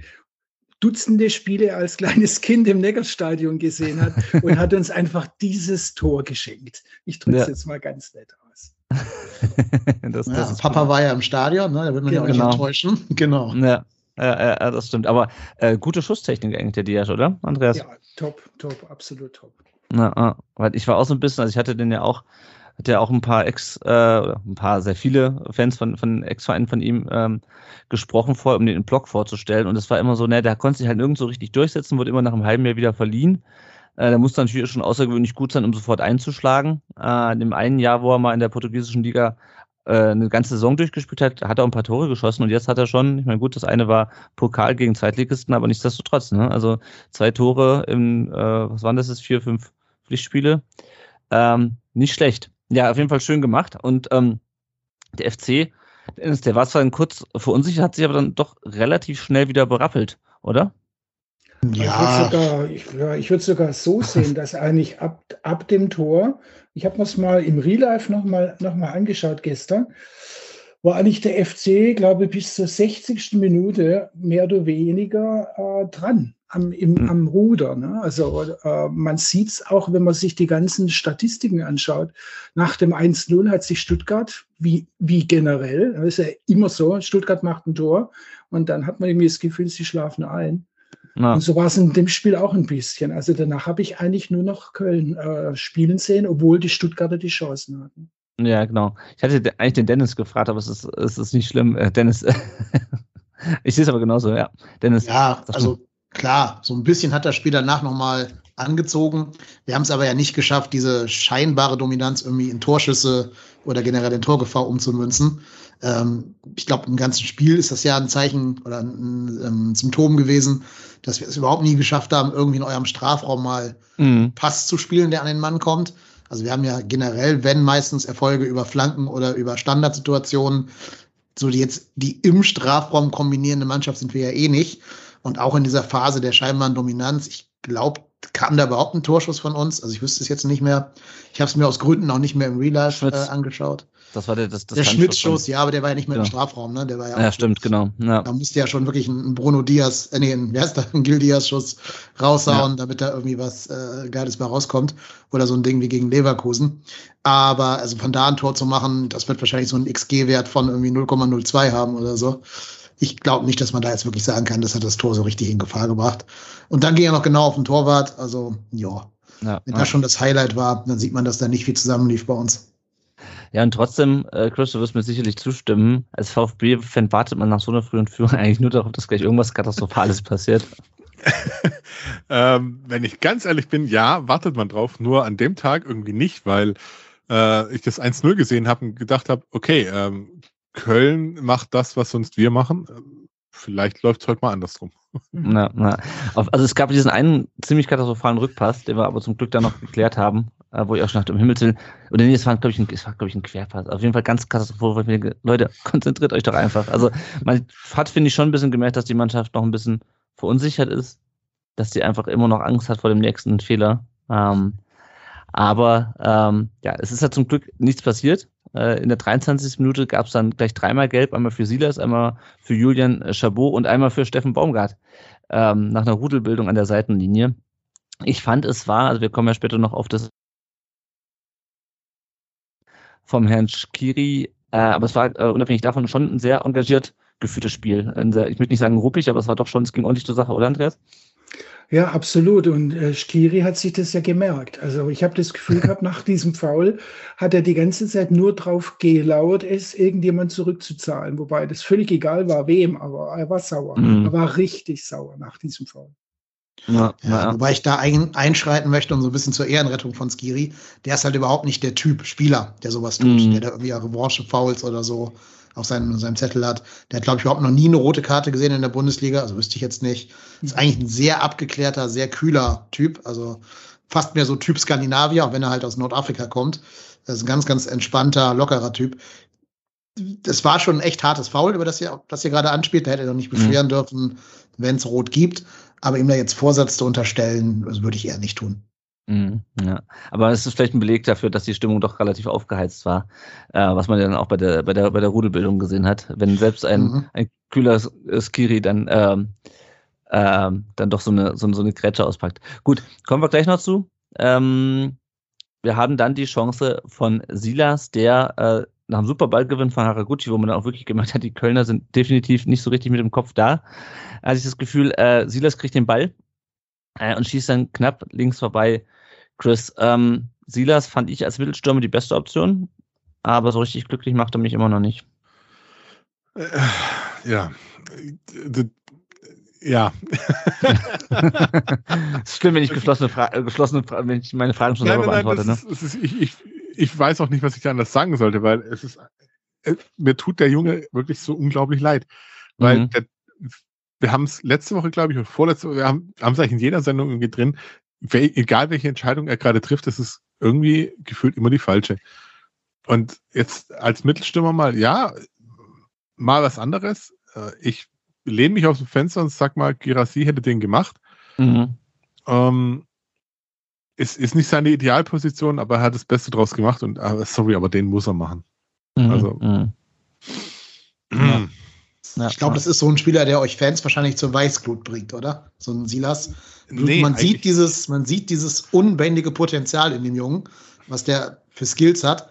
Dutzende Spiele als kleines Kind im Neckarstadion gesehen hat und hat uns einfach dieses Tor geschenkt. Ich drücke es ja. jetzt mal ganz nett aus. das, das ja, Papa gut. war ja im Stadion, ne? da wird man ja, ja auch nicht genau. enttäuschen. Genau. Ja. Ja, ja, das stimmt. Aber äh, gute Schusstechnik eigentlich der Diaz, oder, Andreas? Ja, top, top, absolut top. Na, weil ich war auch so ein bisschen, also ich hatte den ja auch, hat ja auch ein paar Ex, äh, oder ein paar, sehr viele Fans von, von Ex-Vereinen von ihm ähm, gesprochen vor, um den im Blog vorzustellen. Und es war immer so, ne, der konnte sich halt nirgends so richtig durchsetzen, wurde immer nach einem halben Jahr wieder verliehen. Äh, der musste natürlich schon außergewöhnlich gut sein, um sofort einzuschlagen. Äh, in dem einen Jahr, wo er mal in der portugiesischen Liga äh, eine ganze Saison durchgespielt hat, hat er auch ein paar Tore geschossen und jetzt hat er schon, ich meine, gut, das eine war Pokal gegen Zweitligisten, aber nichtsdestotrotz, ne? Also zwei Tore in, äh, was waren das jetzt, vier, fünf Pflichtspiele. Ähm, nicht schlecht. Ja, auf jeden Fall schön gemacht. Und ähm, der FC, der war zwar kurz verunsichert, hat sich aber dann doch relativ schnell wieder berappelt, oder? Ja. Ich würde sogar, ich, ja, ich würd sogar so sehen, dass eigentlich ab, ab dem Tor, ich habe mir es mal im Real Life nochmal noch mal angeschaut gestern, war eigentlich der FC, glaube ich, bis zur 60. Minute mehr oder weniger äh, dran am, im, mhm. am Ruder. Ne? Also äh, man sieht es auch, wenn man sich die ganzen Statistiken anschaut. Nach dem 1-0 hat sich Stuttgart, wie, wie generell, das ist ja immer so, Stuttgart macht ein Tor und dann hat man irgendwie das Gefühl, sie schlafen ein. Ja. Und so war es in dem Spiel auch ein bisschen. Also danach habe ich eigentlich nur noch Köln äh, spielen sehen, obwohl die Stuttgarter die Chancen hatten. Ja, genau. Ich hatte eigentlich den Dennis gefragt, aber es ist, es ist nicht schlimm. Äh, Dennis, ich sehe es aber genauso, ja. Dennis. Ja, also klar, so ein bisschen hat das Spiel danach nochmal angezogen. Wir haben es aber ja nicht geschafft, diese scheinbare Dominanz irgendwie in Torschüsse oder generell in Torgefahr umzumünzen. Ähm, ich glaube, im ganzen Spiel ist das ja ein Zeichen oder ein, ein, ein, Symptom gewesen, dass wir es überhaupt nie geschafft haben, irgendwie in eurem Strafraum mal mhm. Pass zu spielen, der an den Mann kommt. Also wir haben ja generell, wenn meistens Erfolge über Flanken oder über Standardsituationen, so die jetzt die im Strafraum kombinierende Mannschaft sind wir ja eh nicht. Und auch in dieser Phase der scheinbaren Dominanz, ich glaube, kam da überhaupt ein Torschuss von uns? Also ich wüsste es jetzt nicht mehr. Ich habe es mir aus Gründen auch nicht mehr im Real Life äh, angeschaut. Das war der, das, das der Schmidt-Schuss, ja, aber der war ja nicht mehr genau. im Strafraum, ne? Der war ja, ja stimmt, genau. Ja. Da musste ja schon wirklich ein Bruno Diaz, äh, nee, ein, wer ist da, ein Gil Diaz-Schuss raushauen, ja. damit da irgendwie was äh, Geiles bei rauskommt. Oder so ein Ding wie gegen Leverkusen. Aber also von da ein Tor zu machen, das wird wahrscheinlich so einen XG-Wert von irgendwie 0,02 haben oder so ich glaube nicht, dass man da jetzt wirklich sagen kann, das hat das Tor so richtig in Gefahr gebracht. Und dann ging er noch genau auf den Torwart. Also, ja. ja Wenn das schon das Highlight war, dann sieht man, dass da nicht viel zusammenlief bei uns. Ja, und trotzdem, äh, Chris, du wirst mir sicherlich zustimmen, als VfB-Fan wartet man nach so einer frühen Führung eigentlich nur darauf, dass gleich irgendwas Katastrophales passiert. ähm, wenn ich ganz ehrlich bin, ja, wartet man drauf, nur an dem Tag irgendwie nicht, weil äh, ich das 1-0 gesehen habe und gedacht habe, okay, ähm, Köln macht das, was sonst wir machen. Vielleicht läuft es heute mal andersrum. Na, na. Also es gab diesen einen ziemlich katastrophalen Rückpass, den wir aber zum Glück dann noch geklärt haben. Äh, äh, wo ich auch schon dachte, um Himmels Willen, oder nee, es war, glaube ich, ein, es war, glaube ich, ein Querpass. Auf jeden Fall ganz katastrophal, Leute, konzentriert euch doch einfach. Also, man hat, finde ich, schon ein bisschen gemerkt, dass die Mannschaft noch ein bisschen verunsichert ist, dass sie einfach immer noch Angst hat vor dem nächsten Fehler. Ähm, aber ähm, ja, es ist ja zum Glück nichts passiert. Äh, in der 23. Minute gab es dann gleich dreimal Gelb, einmal für Silas, einmal für Julian Chabot und einmal für Steffen Baumgart ähm, nach einer Rudelbildung an der Seitenlinie. Ich fand, es war, also wir kommen ja später noch auf das vom Herrn Schkiri, äh, aber es war äh, unabhängig davon schon ein sehr engagiert geführtes Spiel. Sehr, ich würde nicht sagen ruppig, aber es war doch schon, es ging ordentlich zur Sache, oder Andreas? Ja, absolut. Und äh, Skiri hat sich das ja gemerkt. Also ich habe das Gefühl gehabt, nach diesem Foul hat er die ganze Zeit nur drauf gelauert, es irgendjemand zurückzuzahlen. Wobei das völlig egal war, wem, aber er war sauer. Mhm. Er war richtig sauer nach diesem Foul. Ja, ja, wobei ich da ein, einschreiten möchte und so ein bisschen zur Ehrenrettung von Skiri. Der ist halt überhaupt nicht der Typ Spieler, der sowas tut, mhm. der da irgendwie Revanche-Fouls oder so auf seinem, seinem Zettel hat. Der hat, glaube ich, überhaupt noch nie eine rote Karte gesehen in der Bundesliga, also wüsste ich jetzt nicht. Ist eigentlich ein sehr abgeklärter, sehr kühler Typ, also fast mehr so Typ Skandinavier, auch wenn er halt aus Nordafrika kommt. Das ist ein ganz, ganz entspannter, lockerer Typ. Das war schon ein echt hartes Foul, über das ihr, das ihr gerade anspielt. Da hätte er doch nicht beschweren mhm. dürfen, wenn es rot gibt. Aber ihm da jetzt Vorsatz zu unterstellen, das würde ich eher nicht tun. Mhm, ja, aber es ist vielleicht ein Beleg dafür, dass die Stimmung doch relativ aufgeheizt war, äh, was man ja dann auch bei der, bei der, bei der Rudelbildung gesehen hat. Wenn selbst ein, mhm. ein kühler Skiri dann, ähm, ähm, dann doch so eine, so, so eine Grätsche auspackt. Gut, kommen wir gleich noch zu. Ähm, wir haben dann die Chance von Silas, der äh, nach dem Superballgewinn von Haraguchi, wo man dann auch wirklich gemerkt hat, die Kölner sind definitiv nicht so richtig mit dem Kopf da, hatte ich das Gefühl, äh, Silas kriegt den Ball äh, und schießt dann knapp links vorbei Chris, ähm, Silas fand ich als Mittelstürmer die beste Option, aber so richtig glücklich macht er mich immer noch nicht. Äh, ja. Ja. es ist schlimm, wenn ich geschlossene, Fra äh, geschlossene Fra wenn ich meine Fragen schon nein, selber nein, beantworte. Ne? Ist, ist, ich, ich, ich weiß auch nicht, was ich da anders sagen sollte, weil es ist, äh, mir tut der Junge wirklich so unglaublich leid. Weil mhm. der, wir haben es letzte Woche, glaube ich, und vorletzte Woche, wir haben es eigentlich in jeder Sendung irgendwie drin, egal welche Entscheidung er gerade trifft, das ist irgendwie gefühlt immer die falsche. Und jetzt als Mittelstürmer mal, ja, mal was anderes. Äh, ich lehne mich aus dem Fenster und sag mal, Girassi hätte den gemacht. Mhm. Ähm, ist, ist nicht seine Idealposition, aber er hat das Beste draus gemacht und ah, sorry, aber den muss er machen. Mhm. Also. Mhm. Ja. Ja, ich glaube, das ist so ein Spieler, der euch Fans wahrscheinlich zur Weißglut bringt, oder? So ein Silas. Nee, man sieht dieses, man sieht dieses unbändige Potenzial in dem Jungen, was der für Skills hat.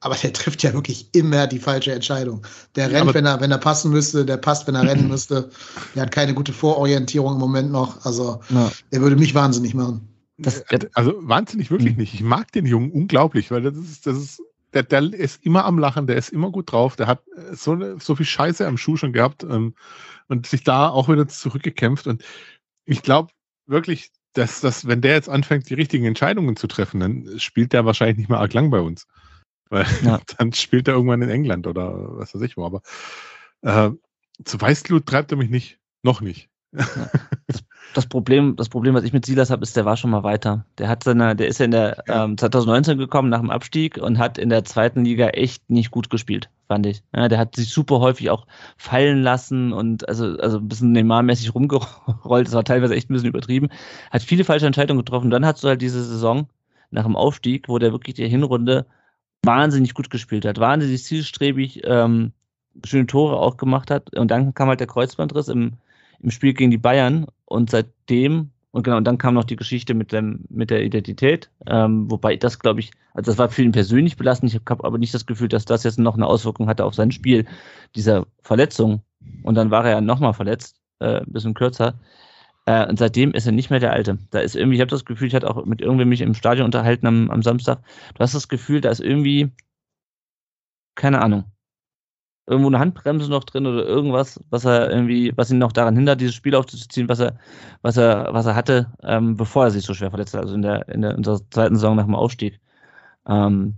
Aber der trifft ja wirklich immer die falsche Entscheidung. Der rennt, wenn er, wenn er passen müsste, der passt, wenn er rennen müsste. Der hat keine gute Vororientierung im Moment noch. Also, ja. der würde mich wahnsinnig machen. Das, also, wahnsinnig wirklich hm. nicht. Ich mag den Jungen unglaublich, weil das ist, das ist, der, der ist immer am Lachen, der ist immer gut drauf, der hat äh, so, so viel Scheiße am Schuh schon gehabt ähm, und sich da auch wieder zurückgekämpft. Und ich glaube wirklich, dass, dass, wenn der jetzt anfängt, die richtigen Entscheidungen zu treffen, dann spielt der wahrscheinlich nicht mehr arg lang bei uns. Weil ja. dann spielt er irgendwann in England oder was weiß ich wo. Aber äh, zu Weißglut treibt er mich nicht. Noch nicht. Ja. Das, das, Problem, das Problem, was ich mit Silas habe, ist, der war schon mal weiter. Der hat seine, der ist ja in der ähm, 2019 gekommen nach dem Abstieg und hat in der zweiten Liga echt nicht gut gespielt, fand ich. Ja, der hat sich super häufig auch fallen lassen und also, also ein bisschen Neymar-mäßig rumgerollt. Das war teilweise echt ein bisschen übertrieben. Hat viele falsche Entscheidungen getroffen. Dann hast du halt diese Saison nach dem Aufstieg, wo der wirklich die Hinrunde wahnsinnig gut gespielt hat, wahnsinnig zielstrebig, ähm, schöne Tore auch gemacht hat. Und dann kam halt der Kreuzbandriss im im Spiel gegen die Bayern und seitdem und genau, und dann kam noch die Geschichte mit dem mit der Identität, ähm, wobei das glaube ich, also das war für ihn persönlich belastend. Ich habe aber nicht das Gefühl, dass das jetzt noch eine Auswirkung hatte auf sein Spiel, dieser Verletzung. Und dann war er ja nochmal verletzt, äh, ein bisschen kürzer. Äh, und seitdem ist er nicht mehr der Alte. Da ist irgendwie, ich habe das Gefühl, ich hatte auch mit irgendwem mich im Stadion unterhalten am, am Samstag. Du hast das Gefühl, da ist irgendwie, keine Ahnung, irgendwo eine Handbremse noch drin oder irgendwas, was er irgendwie, was ihn noch daran hindert, dieses Spiel aufzuziehen, was er, was er, was er hatte, ähm, bevor er sich so schwer verletzt hat, also in der, in der in unserer zweiten Saison nach dem Aufstieg. Ähm,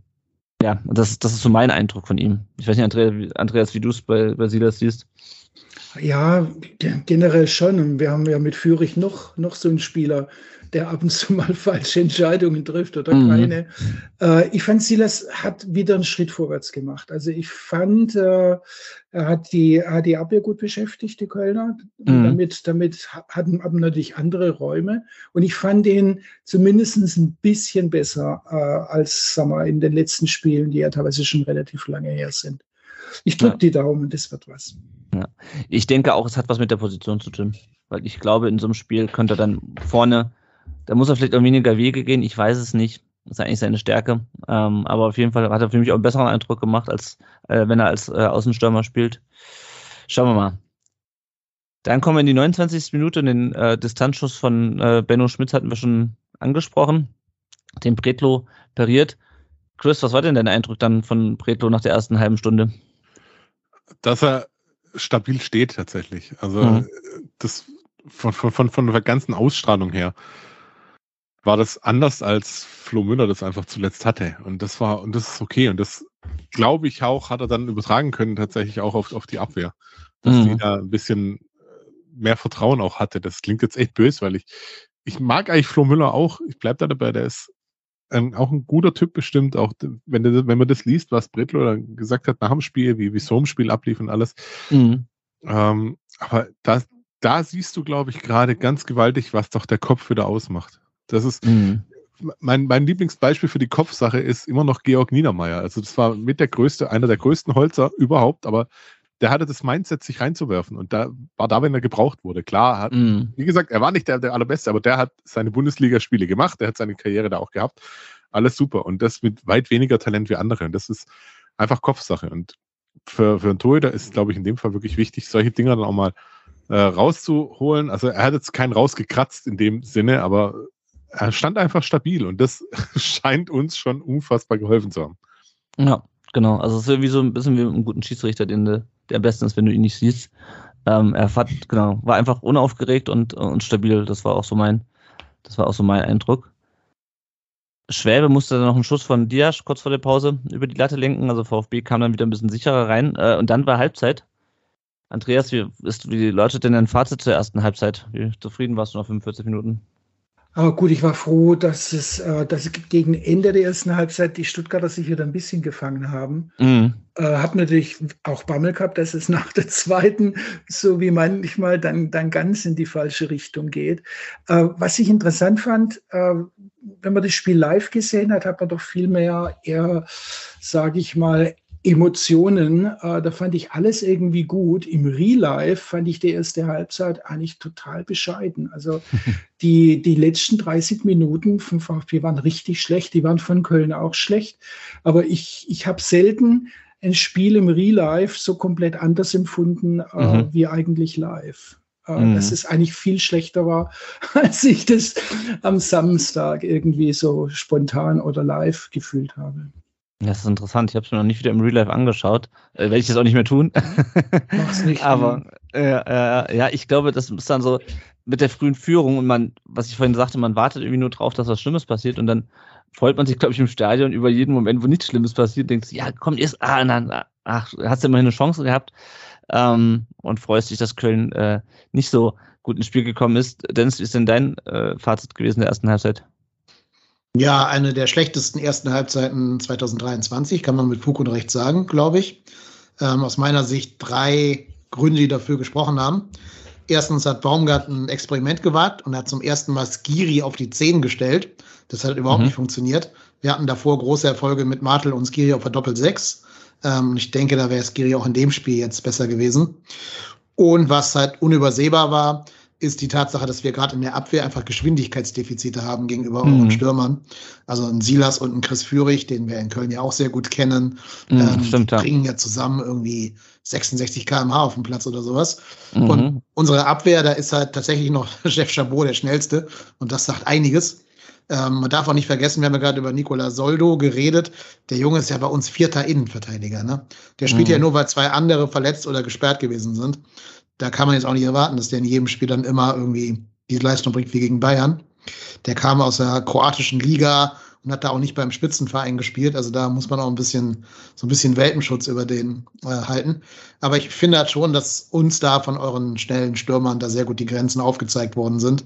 ja, das, das ist so mein Eindruck von ihm. Ich weiß nicht, Andreas, Andreas wie du es bei, bei Silas siehst. Ja, generell schon. Und wir haben ja mit Fürich noch, noch so einen Spieler, der ab und zu mal falsche Entscheidungen trifft oder mhm. keine. Äh, ich fand, Silas hat wieder einen Schritt vorwärts gemacht. Also ich fand, äh, er hat die, hat die Abwehr gut beschäftigt, die Kölner. Mhm. Damit, damit hatten aber natürlich andere Räume. Und ich fand ihn zumindest ein bisschen besser äh, als sagen wir, in den letzten Spielen, die ja teilweise schon relativ lange her sind. Ich drücke ja. die Daumen, das wird was. Ja. Ich denke auch, es hat was mit der Position zu tun. Weil ich glaube, in so einem Spiel könnte er dann vorne da muss er vielleicht auch weniger Wege gehen, ich weiß es nicht. Das ist eigentlich seine Stärke. Ähm, aber auf jeden Fall hat er für mich auch einen besseren Eindruck gemacht, als äh, wenn er als äh, Außenstürmer spielt. Schauen wir mal. Dann kommen wir in die 29. Minute. Den äh, Distanzschuss von äh, Benno Schmitz hatten wir schon angesprochen. Den Bretlo pariert. Chris, was war denn dein Eindruck dann von Bretlo nach der ersten halben Stunde? Dass er stabil steht tatsächlich. Also mhm. das von, von, von, von der ganzen Ausstrahlung her war das anders als Flo Müller das einfach zuletzt hatte. Und das war, und das ist okay. Und das glaube ich auch, hat er dann übertragen können, tatsächlich auch auf, auf die Abwehr. Dass mhm. die da ein bisschen äh, mehr Vertrauen auch hatte. Das klingt jetzt echt böse, weil ich, ich mag eigentlich Flo Müller auch. Ich bleib da dabei, der ist ein, auch ein guter Typ bestimmt, auch wenn, der, wenn man das liest, was Bretlo gesagt hat nach dem Spiel, wie, wie so ein Spiel ablief und alles. Mhm. Ähm, aber da, da siehst du, glaube ich, gerade ganz gewaltig, was doch der Kopf wieder ausmacht. Das ist mhm. mein, mein Lieblingsbeispiel für die Kopfsache ist immer noch Georg Niedermeyer. Also das war mit der größte, einer der größten Holzer überhaupt, aber der hatte das Mindset, sich reinzuwerfen. Und da war da, wenn er gebraucht wurde. Klar, hat, mm. wie gesagt, er war nicht der, der allerbeste, aber der hat seine Bundesligaspiele gemacht, der hat seine Karriere da auch gehabt. Alles super. Und das mit weit weniger Talent wie andere. Und das ist einfach Kopfsache. Und für, für einen Torhüter ist, glaube ich, in dem Fall wirklich wichtig, solche Dinger dann auch mal äh, rauszuholen. Also er hat jetzt keinen rausgekratzt in dem Sinne, aber er stand einfach stabil und das scheint uns schon unfassbar geholfen zu haben. Ja, genau. Also es ist wie so ein bisschen wie ein guten Schiedsrichter, den du, der am besten ist, wenn du ihn nicht siehst. Ähm, er hat, genau, war einfach unaufgeregt und, und stabil. Das war auch so mein, das war auch so mein Eindruck. Schwäbe musste dann noch einen Schuss von Diasch kurz vor der Pause über die Latte lenken. Also VfB kam dann wieder ein bisschen sicherer rein. Äh, und dann war Halbzeit. Andreas, wie, ist, wie läutet denn dein Fazit zur ersten Halbzeit? Wie zufrieden warst du nach 45 Minuten? Aber gut, ich war froh, dass es, äh, dass gegen Ende der ersten Halbzeit die Stuttgarter sich wieder ein bisschen gefangen haben. Mhm. Äh, hab natürlich auch Bammel gehabt, dass es nach der zweiten, so wie manchmal, dann, dann ganz in die falsche Richtung geht. Äh, was ich interessant fand, äh, wenn man das Spiel live gesehen hat, hat man doch viel mehr eher, sage ich mal, Emotionen, äh, da fand ich alles irgendwie gut. Im Real Life fand ich die erste Halbzeit eigentlich total bescheiden. Also die, die letzten 30 Minuten vom VfB waren richtig schlecht, die waren von Köln auch schlecht. Aber ich, ich habe selten ein Spiel im Real Life so komplett anders empfunden äh, mhm. wie eigentlich live. Äh, mhm. Dass es eigentlich viel schlechter war, als ich das am Samstag irgendwie so spontan oder live gefühlt habe. Das ist interessant. Ich habe es mir noch nicht wieder im Real Life angeschaut. Äh, Werde ich das auch nicht mehr tun. Mach's nicht. Aber äh, äh, ja, ich glaube, das ist dann so mit der frühen Führung und man, was ich vorhin sagte, man wartet irgendwie nur drauf, dass was Schlimmes passiert und dann freut man sich, glaube ich, im Stadion über jeden Moment, wo nichts Schlimmes passiert, denkt, ja, kommt erst, ah, dann, ach, hast du immerhin eine Chance gehabt ähm, und freust dich, dass Köln äh, nicht so gut ins Spiel gekommen ist. Dennis, wie ist denn dein äh, Fazit gewesen der ersten Halbzeit? Ja, eine der schlechtesten ersten Halbzeiten 2023, kann man mit Fug und Recht sagen, glaube ich. Ähm, aus meiner Sicht drei Gründe, die dafür gesprochen haben. Erstens hat Baumgart ein Experiment gewagt und hat zum ersten Mal Skiri auf die Zehn gestellt. Das hat überhaupt mhm. nicht funktioniert. Wir hatten davor große Erfolge mit Martel und Skiri auf der Doppel-6. Ähm, ich denke, da wäre Skiri auch in dem Spiel jetzt besser gewesen. Und was halt unübersehbar war, ist die Tatsache, dass wir gerade in der Abwehr einfach Geschwindigkeitsdefizite haben gegenüber mhm. unseren Stürmern. Also ein Silas und ein Chris Führig, den wir in Köln ja auch sehr gut kennen, mhm, ähm, stimmt, ja. bringen ja zusammen irgendwie 66 km/h auf dem Platz oder sowas. Mhm. Und unsere Abwehr, da ist halt tatsächlich noch Chef Chabot der schnellste und das sagt einiges. Ähm, man darf auch nicht vergessen, wir haben ja gerade über Nicola Soldo geredet. Der Junge ist ja bei uns vierter Innenverteidiger. Ne? Der spielt mhm. ja nur, weil zwei andere verletzt oder gesperrt gewesen sind da kann man jetzt auch nicht erwarten, dass der in jedem Spiel dann immer irgendwie diese Leistung bringt wie gegen Bayern. Der kam aus der kroatischen Liga und hat da auch nicht beim Spitzenverein gespielt. Also da muss man auch ein bisschen, so ein bisschen Welpenschutz über den äh, halten. Aber ich finde halt schon, dass uns da von euren schnellen Stürmern da sehr gut die Grenzen aufgezeigt worden sind.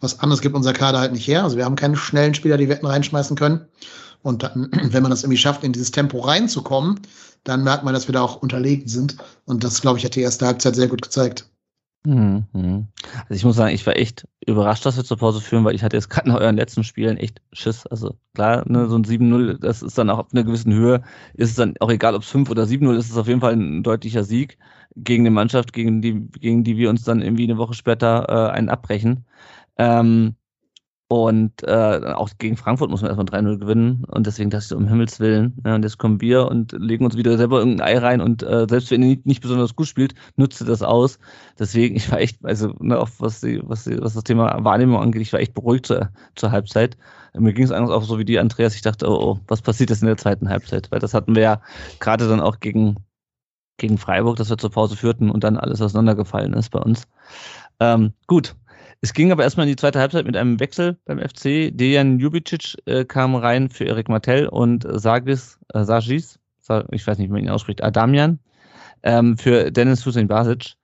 Was anderes gibt unser Kader halt nicht her. Also wir haben keine schnellen Spieler, die Wetten reinschmeißen können. Und dann, wenn man das irgendwie schafft, in dieses Tempo reinzukommen, dann merkt man, dass wir da auch unterlegen sind. Und das, glaube ich, hat die erste Halbzeit sehr gut gezeigt. Mhm. Also ich muss sagen, ich war echt überrascht, dass wir zur Pause führen, weil ich hatte jetzt gerade nach euren letzten Spielen echt Schiss. Also klar, ne, so ein 7-0, das ist dann auch auf einer gewissen Höhe, ist es dann auch egal, ob es 5 oder 7-0 ist, ist es auf jeden Fall ein deutlicher Sieg gegen eine Mannschaft, gegen die, gegen die wir uns dann irgendwie eine Woche später äh, einen abbrechen. Ähm, und äh, auch gegen Frankfurt muss man erstmal 3-0 gewinnen. Und deswegen dachte ich so, um Himmels Willen. Ja, und jetzt kommen wir und legen uns wieder selber irgendein Ei rein. Und äh, selbst wenn ihr nicht, nicht besonders gut spielt, nutzt ihr das aus. Deswegen, ich war echt, also ne, auch was, die, was, die, was das Thema Wahrnehmung angeht, ich war echt beruhigt zur, zur Halbzeit. Mir ging es eigentlich auch so wie die Andreas. Ich dachte, oh, oh, was passiert jetzt in der zweiten Halbzeit? Weil das hatten wir ja gerade dann auch gegen, gegen Freiburg, dass wir zur Pause führten und dann alles auseinandergefallen ist bei uns. Ähm, gut, es ging aber erstmal in die zweite Halbzeit mit einem Wechsel beim FC. Dejan Jubicic äh, kam rein für Erik Martell und Sagis, äh, Sagis, ich weiß nicht, wie man ihn ausspricht, Adamian, ähm, für Dennis Hussein Basic.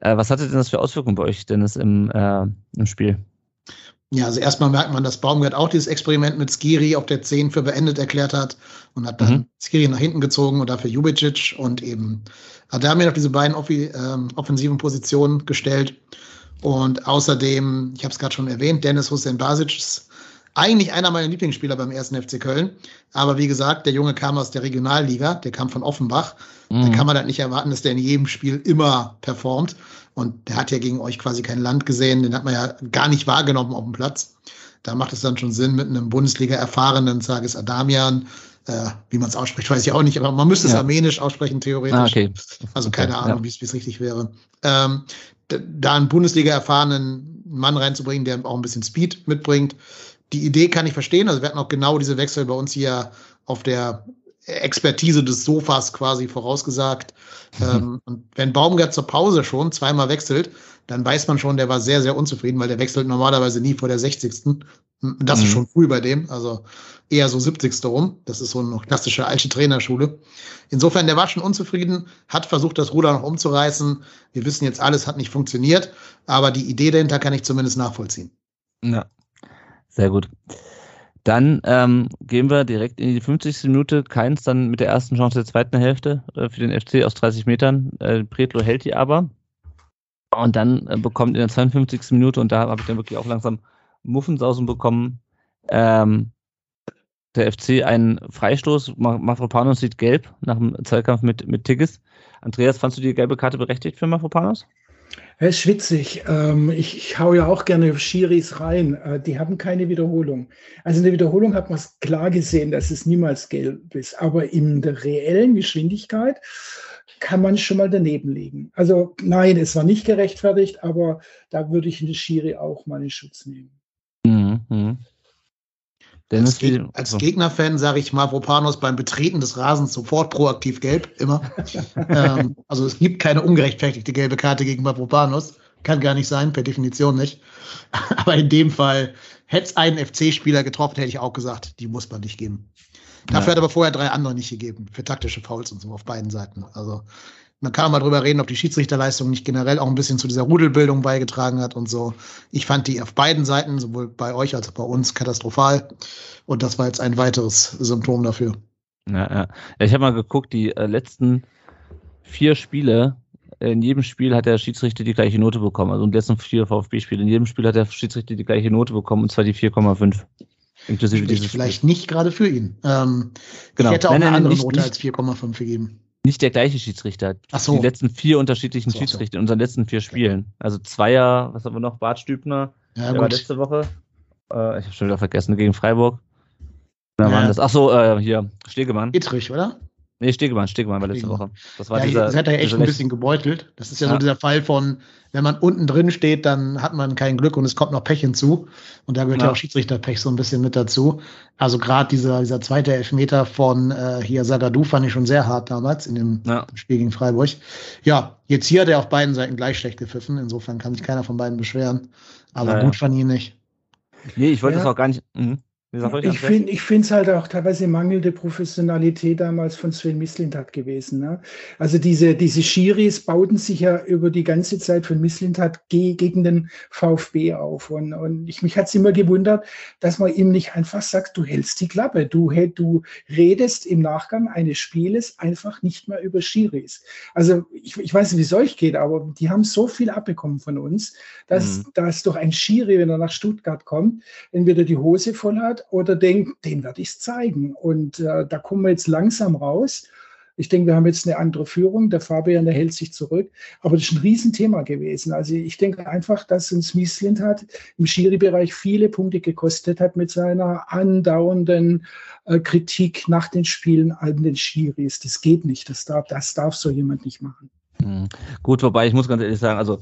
Äh, was hatte denn das für Auswirkungen bei euch, Dennis, im, äh, im Spiel? Ja, also erstmal merkt man, dass Baumgart auch dieses Experiment mit Skiri auf der 10 für beendet erklärt hat und hat dann mhm. Skiri nach hinten gezogen und dafür Jubicic und eben Adamian auf diese beiden ähm, offensiven Positionen gestellt. Und außerdem, ich habe es gerade schon erwähnt, Dennis Hussein Basic ist eigentlich einer meiner Lieblingsspieler beim ersten FC Köln. Aber wie gesagt, der Junge kam aus der Regionalliga, der kam von Offenbach. Mhm. Da kann man halt nicht erwarten, dass der in jedem Spiel immer performt. Und der hat ja gegen euch quasi kein Land gesehen, den hat man ja gar nicht wahrgenommen auf dem Platz. Da macht es dann schon Sinn, mit einem Bundesliga-erfahrenen Zages Adamian, äh, wie man es ausspricht, weiß ich auch nicht, aber man müsste es ja. armenisch aussprechen, theoretisch. Ah, okay. Also keine okay, Ahnung, ja. wie es richtig wäre. Ähm, da einen Bundesliga erfahrenen Mann reinzubringen, der auch ein bisschen Speed mitbringt. Die Idee kann ich verstehen. Also wir hatten auch genau diese Wechsel bei uns hier auf der Expertise des Sofas quasi vorausgesagt. Mhm. Ähm, und wenn Baumgart zur Pause schon zweimal wechselt, dann weiß man schon, der war sehr, sehr unzufrieden, weil der wechselt normalerweise nie vor der 60. Das mhm. ist schon früh bei dem, also eher so 70. rum. Das ist so eine klassische alte Trainerschule. Insofern, der war schon unzufrieden, hat versucht, das Ruder noch umzureißen. Wir wissen jetzt, alles hat nicht funktioniert, aber die Idee dahinter kann ich zumindest nachvollziehen. Ja, sehr gut. Dann ähm, gehen wir direkt in die 50. Minute. Keins dann mit der ersten Chance der zweiten Hälfte äh, für den FC aus 30 Metern. Äh, Pretlo hält die aber. Und dann äh, bekommt in der 52. Minute, und da habe ich dann wirklich auch langsam Muffensausen bekommen, ähm, der FC einen Freistoß. Mafropanos sieht gelb nach dem Zweikampf mit, mit Tigges. Andreas, fandst du die gelbe Karte berechtigt für Mafropanos? Es ist schwitzig. Ähm, ich, ich hau ja auch gerne Schiris rein. Äh, die haben keine Wiederholung. Also in der Wiederholung hat man es klar gesehen, dass es niemals gelb ist. Aber in der reellen Geschwindigkeit kann man schon mal daneben liegen. Also nein, es war nicht gerechtfertigt, aber da würde ich in der Schiri auch mal in Schutz nehmen. Mhm. Mhm. Als, Geg als Gegnerfan sage ich Mavropanos beim Betreten des Rasens sofort proaktiv gelb, immer. ähm, also es gibt keine ungerechtfertigte gelbe Karte gegen Mavropanos. Kann gar nicht sein, per Definition nicht. Aber in dem Fall, hätte es einen FC-Spieler getroffen, hätte ich auch gesagt, die muss man nicht geben. Dafür ja. hat aber vorher drei andere nicht gegeben, für taktische Fouls und so auf beiden Seiten. Also man kann auch mal drüber reden, ob die Schiedsrichterleistung nicht generell auch ein bisschen zu dieser Rudelbildung beigetragen hat und so. Ich fand die auf beiden Seiten, sowohl bei euch als auch bei uns, katastrophal. Und das war jetzt ein weiteres Symptom dafür. Ja, ja. Ich habe mal geguckt, die äh, letzten vier Spiele, in jedem Spiel hat der Schiedsrichter die gleiche Note bekommen. Also in den letzten vier VfB-Spiele, in jedem Spiel hat der Schiedsrichter die gleiche Note bekommen, und zwar die 4,5. Inklusive dieses vielleicht Spiel. nicht gerade für ihn. Ähm, genau. Ich hätte auch nein, nein, eine andere nicht, Note als 4,5 gegeben. Nicht der gleiche Schiedsrichter. Ach so. Die letzten vier unterschiedlichen so, Schiedsrichter in unseren letzten vier Spielen. Also Zweier, was haben wir noch? Bart Stübner. Ja, der war letzte Woche. Äh, ich habe schon wieder vergessen, gegen Freiburg. Da ja. waren das. Ach so, äh, hier, Stegemann. Dietrich, oder? Nee, Stegemann, Stegemann war letzte Woche. Das war ja, dieser. Das hat er echt ein bisschen gebeutelt. Das ist ja, ja, so dieser Fall von, wenn man unten drin steht, dann hat man kein Glück und es kommt noch Pech hinzu. Und da gehört ja, ja auch Schiedsrichterpech so ein bisschen mit dazu. Also gerade dieser, dieser zweite Elfmeter von äh, hier Sagadou fand ich schon sehr hart damals in dem ja. Spiel gegen Freiburg. Ja, jetzt hier hat er auf beiden Seiten gleich schlecht gepfiffen. Insofern kann sich keiner von beiden beschweren. Aber gut fand ihn nicht. Nee, ich wollte das auch gar nicht. Mh. Ich finde ich finde es halt auch teilweise mangelnde Professionalität damals von Sven Mislintat gewesen. Ne? Also diese, diese Schiris bauten sich ja über die ganze Zeit von Mislintat ge gegen den VfB auf. Und, und ich, mich hat es immer gewundert, dass man ihm nicht einfach sagt, du hältst die Klappe. Du, du redest im Nachgang eines Spieles einfach nicht mehr über Schiris. Also ich, ich weiß nicht, wie es euch geht, aber die haben so viel abbekommen von uns, dass, mhm. dass doch ein Schiri, wenn er nach Stuttgart kommt, entweder die Hose voll hat oder denkt, den werde ich zeigen. Und äh, da kommen wir jetzt langsam raus. Ich denke, wir haben jetzt eine andere Führung. Der Fabian, der hält sich zurück. Aber das ist ein Riesenthema gewesen. Also ich denke einfach, dass uns Mieslind hat im Schiri-Bereich viele Punkte gekostet hat mit seiner andauernden äh, Kritik nach den Spielen an den Schiris. Das geht nicht. Das darf, das darf so jemand nicht machen. Mhm. Gut, wobei ich muss ganz ehrlich sagen, also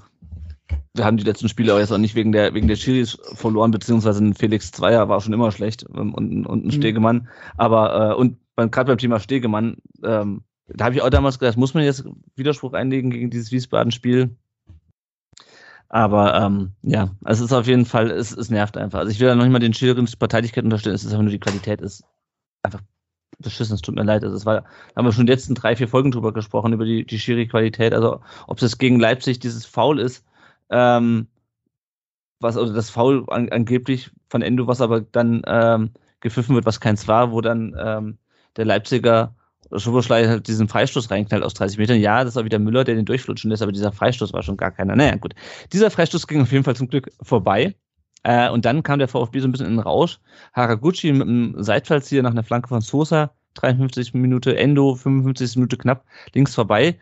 wir haben die letzten Spiele auch jetzt auch nicht wegen der, wegen der Schiris verloren, beziehungsweise ein Felix Zweier war schon immer schlecht ähm, und, und ein mhm. Stegemann. Aber, äh, und gerade beim Thema Stegemann, ähm, da habe ich auch damals gedacht, muss man jetzt Widerspruch einlegen gegen dieses Wiesbaden-Spiel? Aber ähm, ja, es ist auf jeden Fall, es, es nervt einfach. Also ich will da noch nicht mal den Schilderins Parteilichkeit unterstellen, es ist einfach nur die Qualität ist einfach beschissen, es tut mir leid. Also es war, da haben wir schon die letzten drei, vier Folgen drüber gesprochen, über die, die Schiri-Qualität. Also ob es gegen Leipzig dieses Foul ist, ähm, was oder das Foul an, angeblich von Endo, was aber dann ähm, gepfiffen wird, was keins war, wo dann ähm, der Leipziger Schoboschlei halt diesen Freistoß reinknallt aus 30 Metern. Ja, das war wieder Müller, der den durchflutschen lässt, aber dieser Freistoß war schon gar keiner. Naja, gut. Dieser Freistoß ging auf jeden Fall zum Glück vorbei. Äh, und dann kam der VfB so ein bisschen in den Rausch. Haraguchi mit einem Seitfallzieher nach einer Flanke von Sosa, 53 Minute, Endo, 55 Minute knapp links vorbei.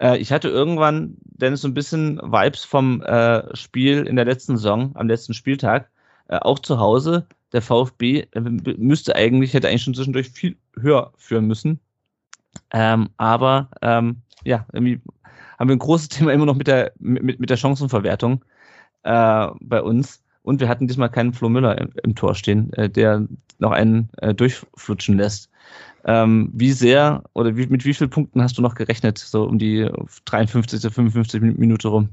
Äh, ich hatte irgendwann, Dennis, so ein bisschen Vibes vom äh, Spiel in der letzten Saison, am letzten Spieltag, äh, auch zu Hause. Der VfB äh, müsste eigentlich, hätte eigentlich schon zwischendurch viel höher führen müssen. Ähm, aber ähm, ja, irgendwie haben wir ein großes Thema immer noch mit der, mit, mit der Chancenverwertung äh, bei uns. Und wir hatten diesmal keinen Flo Müller im, im Tor stehen, äh, der noch einen durchflutschen lässt. Ähm, wie sehr oder wie, mit wie vielen Punkten hast du noch gerechnet, so um die 53. 55 Minute rum?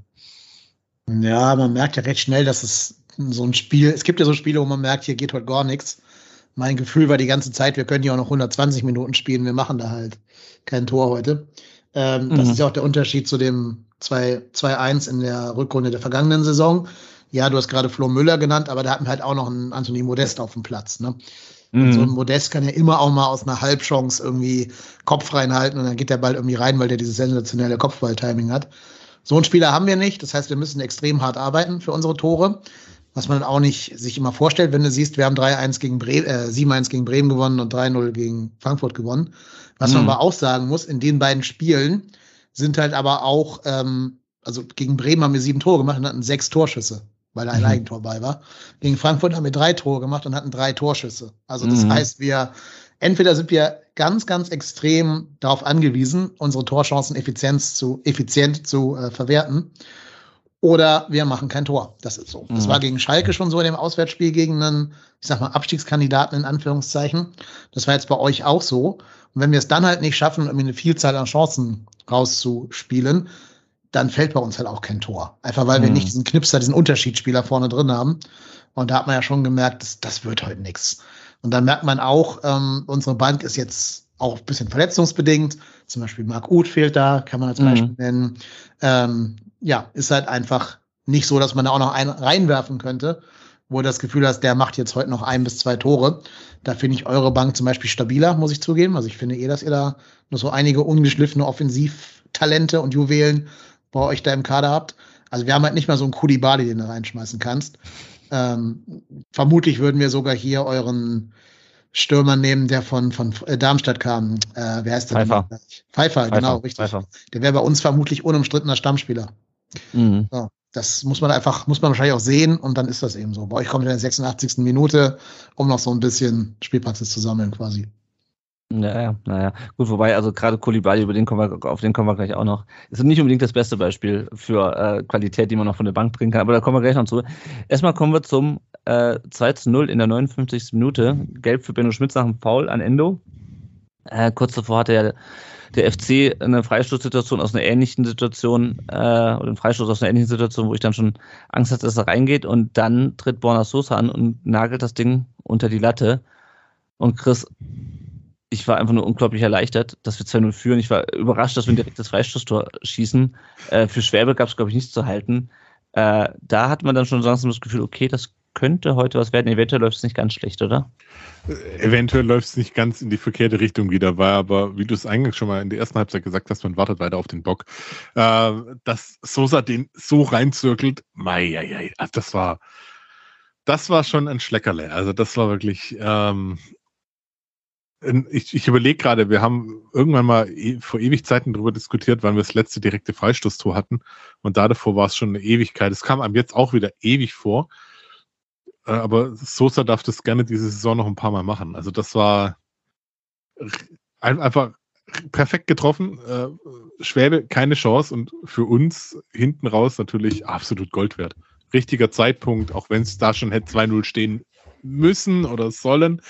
Ja, man merkt ja recht schnell, dass es so ein Spiel, es gibt ja so Spiele, wo man merkt, hier geht heute gar nichts. Mein Gefühl war die ganze Zeit, wir können hier auch noch 120 Minuten spielen, wir machen da halt kein Tor heute. Ähm, mhm. Das ist ja auch der Unterschied zu dem 2-1 in der Rückrunde der vergangenen Saison. Ja, du hast gerade Flo Müller genannt, aber da hatten wir halt auch noch einen Anthony Modest auf dem Platz. Ne? Mhm. So ein Modest kann ja immer auch mal aus einer Halbchance irgendwie Kopf reinhalten und dann geht der Ball irgendwie rein, weil der dieses sensationelle Kopfball-Timing hat. So einen Spieler haben wir nicht. Das heißt, wir müssen extrem hart arbeiten für unsere Tore. Was man auch nicht sich immer vorstellt, wenn du siehst, wir haben 3-1 gegen Bremen, äh, 7-1 gegen Bremen gewonnen und 3-0 gegen Frankfurt gewonnen. Was mhm. man aber auch sagen muss, in den beiden Spielen sind halt aber auch, ähm, also gegen Bremen haben wir sieben Tore gemacht und hatten sechs Torschüsse weil ein mhm. Eigentor bei war. Gegen Frankfurt haben wir drei Tore gemacht und hatten drei Torschüsse. Also das mhm. heißt, wir entweder sind wir ganz, ganz extrem darauf angewiesen, unsere Torchancen effizient zu, effizient zu äh, verwerten. Oder wir machen kein Tor. Das ist so. Das mhm. war gegen Schalke schon so in dem Auswärtsspiel gegen einen, ich sag mal, Abstiegskandidaten in Anführungszeichen. Das war jetzt bei euch auch so. Und wenn wir es dann halt nicht schaffen, irgendwie eine Vielzahl an Chancen rauszuspielen, dann fällt bei uns halt auch kein Tor. Einfach weil mhm. wir nicht diesen Knipser, diesen Unterschiedsspieler vorne drin haben. Und da hat man ja schon gemerkt, das, das wird heute nichts. Und dann merkt man auch, ähm, unsere Bank ist jetzt auch ein bisschen verletzungsbedingt. Zum Beispiel Marc Uth fehlt da, kann man als Beispiel mhm. nennen. Ähm, ja, ist halt einfach nicht so, dass man da auch noch einen reinwerfen könnte, wo du das Gefühl hast, der macht jetzt heute noch ein bis zwei Tore. Da finde ich eure Bank zum Beispiel stabiler, muss ich zugeben. Also ich finde eh, dass ihr da nur so einige ungeschliffene Offensivtalente und Juwelen bei euch da im Kader habt. Also wir haben halt nicht mal so einen Kulibali, den du reinschmeißen kannst. Ähm, vermutlich würden wir sogar hier euren Stürmer nehmen, der von, von äh, Darmstadt kam. Äh, wer heißt der? Pfeiffer. Pfeiffer, Pfeiffer genau, richtig. Pfeiffer. Der wäre bei uns vermutlich unumstrittener Stammspieler. Mhm. So, das muss man einfach, muss man wahrscheinlich auch sehen und dann ist das eben so. Bei euch kommt in der 86. Minute, um noch so ein bisschen Spielpraxis zu sammeln quasi. Naja, naja. Gut, wobei, also gerade Kulibali, über den kommen wir, auf den kommen wir gleich auch noch. Ist nicht unbedingt das beste Beispiel für äh, Qualität, die man noch von der Bank bringen kann, aber da kommen wir gleich noch zu. Erstmal kommen wir zum äh, 2 zu 0 in der 59. Minute. Gelb für Benno Schmitz nach dem Foul an Endo. Äh, kurz davor hatte ja der FC eine Freistoßsituation aus einer ähnlichen Situation äh, oder einen Freistoß aus einer ähnlichen Situation, wo ich dann schon Angst hatte, dass er reingeht und dann tritt Borna Sosa an und nagelt das Ding unter die Latte. Und Chris, ich war einfach nur unglaublich erleichtert, dass wir 2-0 führen. Ich war überrascht, dass wir ein direktes Freistoßtor schießen. Äh, für Schwäbe gab es, glaube ich, nichts zu halten. Äh, da hat man dann schon langsam das Gefühl, okay, das könnte heute was werden. Eventuell läuft es nicht ganz schlecht, oder? Eventuell läuft es nicht ganz in die verkehrte Richtung wieder, weil aber, wie du es eingangs schon mal in der ersten Halbzeit gesagt hast, man wartet weiter auf den Bock. Äh, dass Sosa den so reinzirkelt, mei, mei, also das war, das war schon ein Schleckerle. Also das war wirklich, ähm, ich, ich überlege gerade, wir haben irgendwann mal e vor Ewigzeiten darüber diskutiert, wann wir das letzte direkte Freistoßtor hatten. Und da davor war es schon eine Ewigkeit. Es kam einem jetzt auch wieder ewig vor. Äh, aber Sosa darf das gerne diese Saison noch ein paar Mal machen. Also das war einfach perfekt getroffen. Äh, Schwäbe keine Chance und für uns hinten raus natürlich absolut Gold wert. Richtiger Zeitpunkt, auch wenn es da schon hätte 2-0 stehen müssen oder sollen.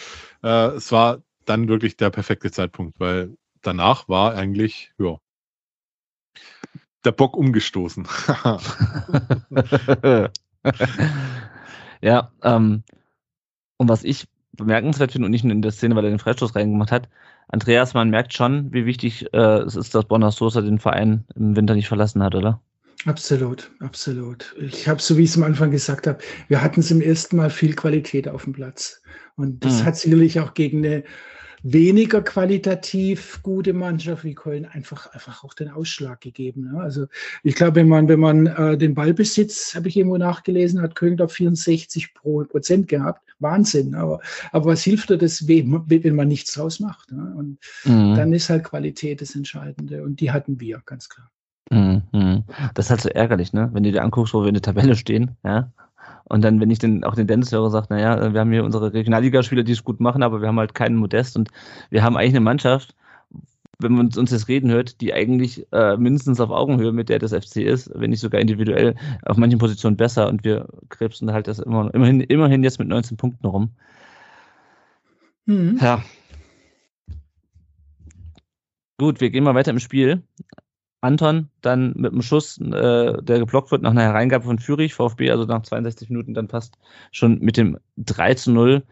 Äh, es war dann wirklich der perfekte Zeitpunkt, weil danach war eigentlich, ja, der Bock umgestoßen. Ja, ähm, und was ich bemerkenswert finde und nicht nur in der Szene, weil er den Freistoß reingemacht hat, Andreas, man merkt schon, wie wichtig äh, es ist, dass Bonner Sosa den Verein im Winter nicht verlassen hat, oder? Absolut, absolut. Ich habe, so wie ich es am Anfang gesagt habe, wir hatten zum ersten Mal viel Qualität auf dem Platz. Und das mhm. hat sicherlich auch gegen eine weniger qualitativ gute Mannschaft wie Köln einfach, einfach auch den Ausschlag gegeben. Ja. Also ich glaube, wenn man, wenn man äh, den Ballbesitz, habe ich irgendwo nachgelesen, hat Köln da 64 pro Prozent gehabt. Wahnsinn. Aber, aber was hilft dir das, wenn man nichts draus macht? Ja? Und mhm. dann ist halt Qualität das Entscheidende. Und die hatten wir, ganz klar. Mhm. Das ist halt so ärgerlich, ne? Wenn du dir anguckst, wo wir in der Tabelle stehen, ja, und dann, wenn ich den, auch den Dennis höre, sagt, naja, wir haben hier unsere Regionalligaspieler, die es gut machen, aber wir haben halt keinen Modest und wir haben eigentlich eine Mannschaft, wenn man uns jetzt reden hört, die eigentlich äh, mindestens auf Augenhöhe mit der des FC ist, wenn nicht sogar individuell auf manchen Positionen besser und wir krebsen halt das immer, immerhin, immerhin jetzt mit 19 Punkten rum. Mhm. Ja. Gut, wir gehen mal weiter im Spiel. Anton dann mit einem Schuss, äh, der geblockt wird nach einer Hereingabe von Fürich, VfB, also nach 62 Minuten dann fast schon mit dem 3 zu 0.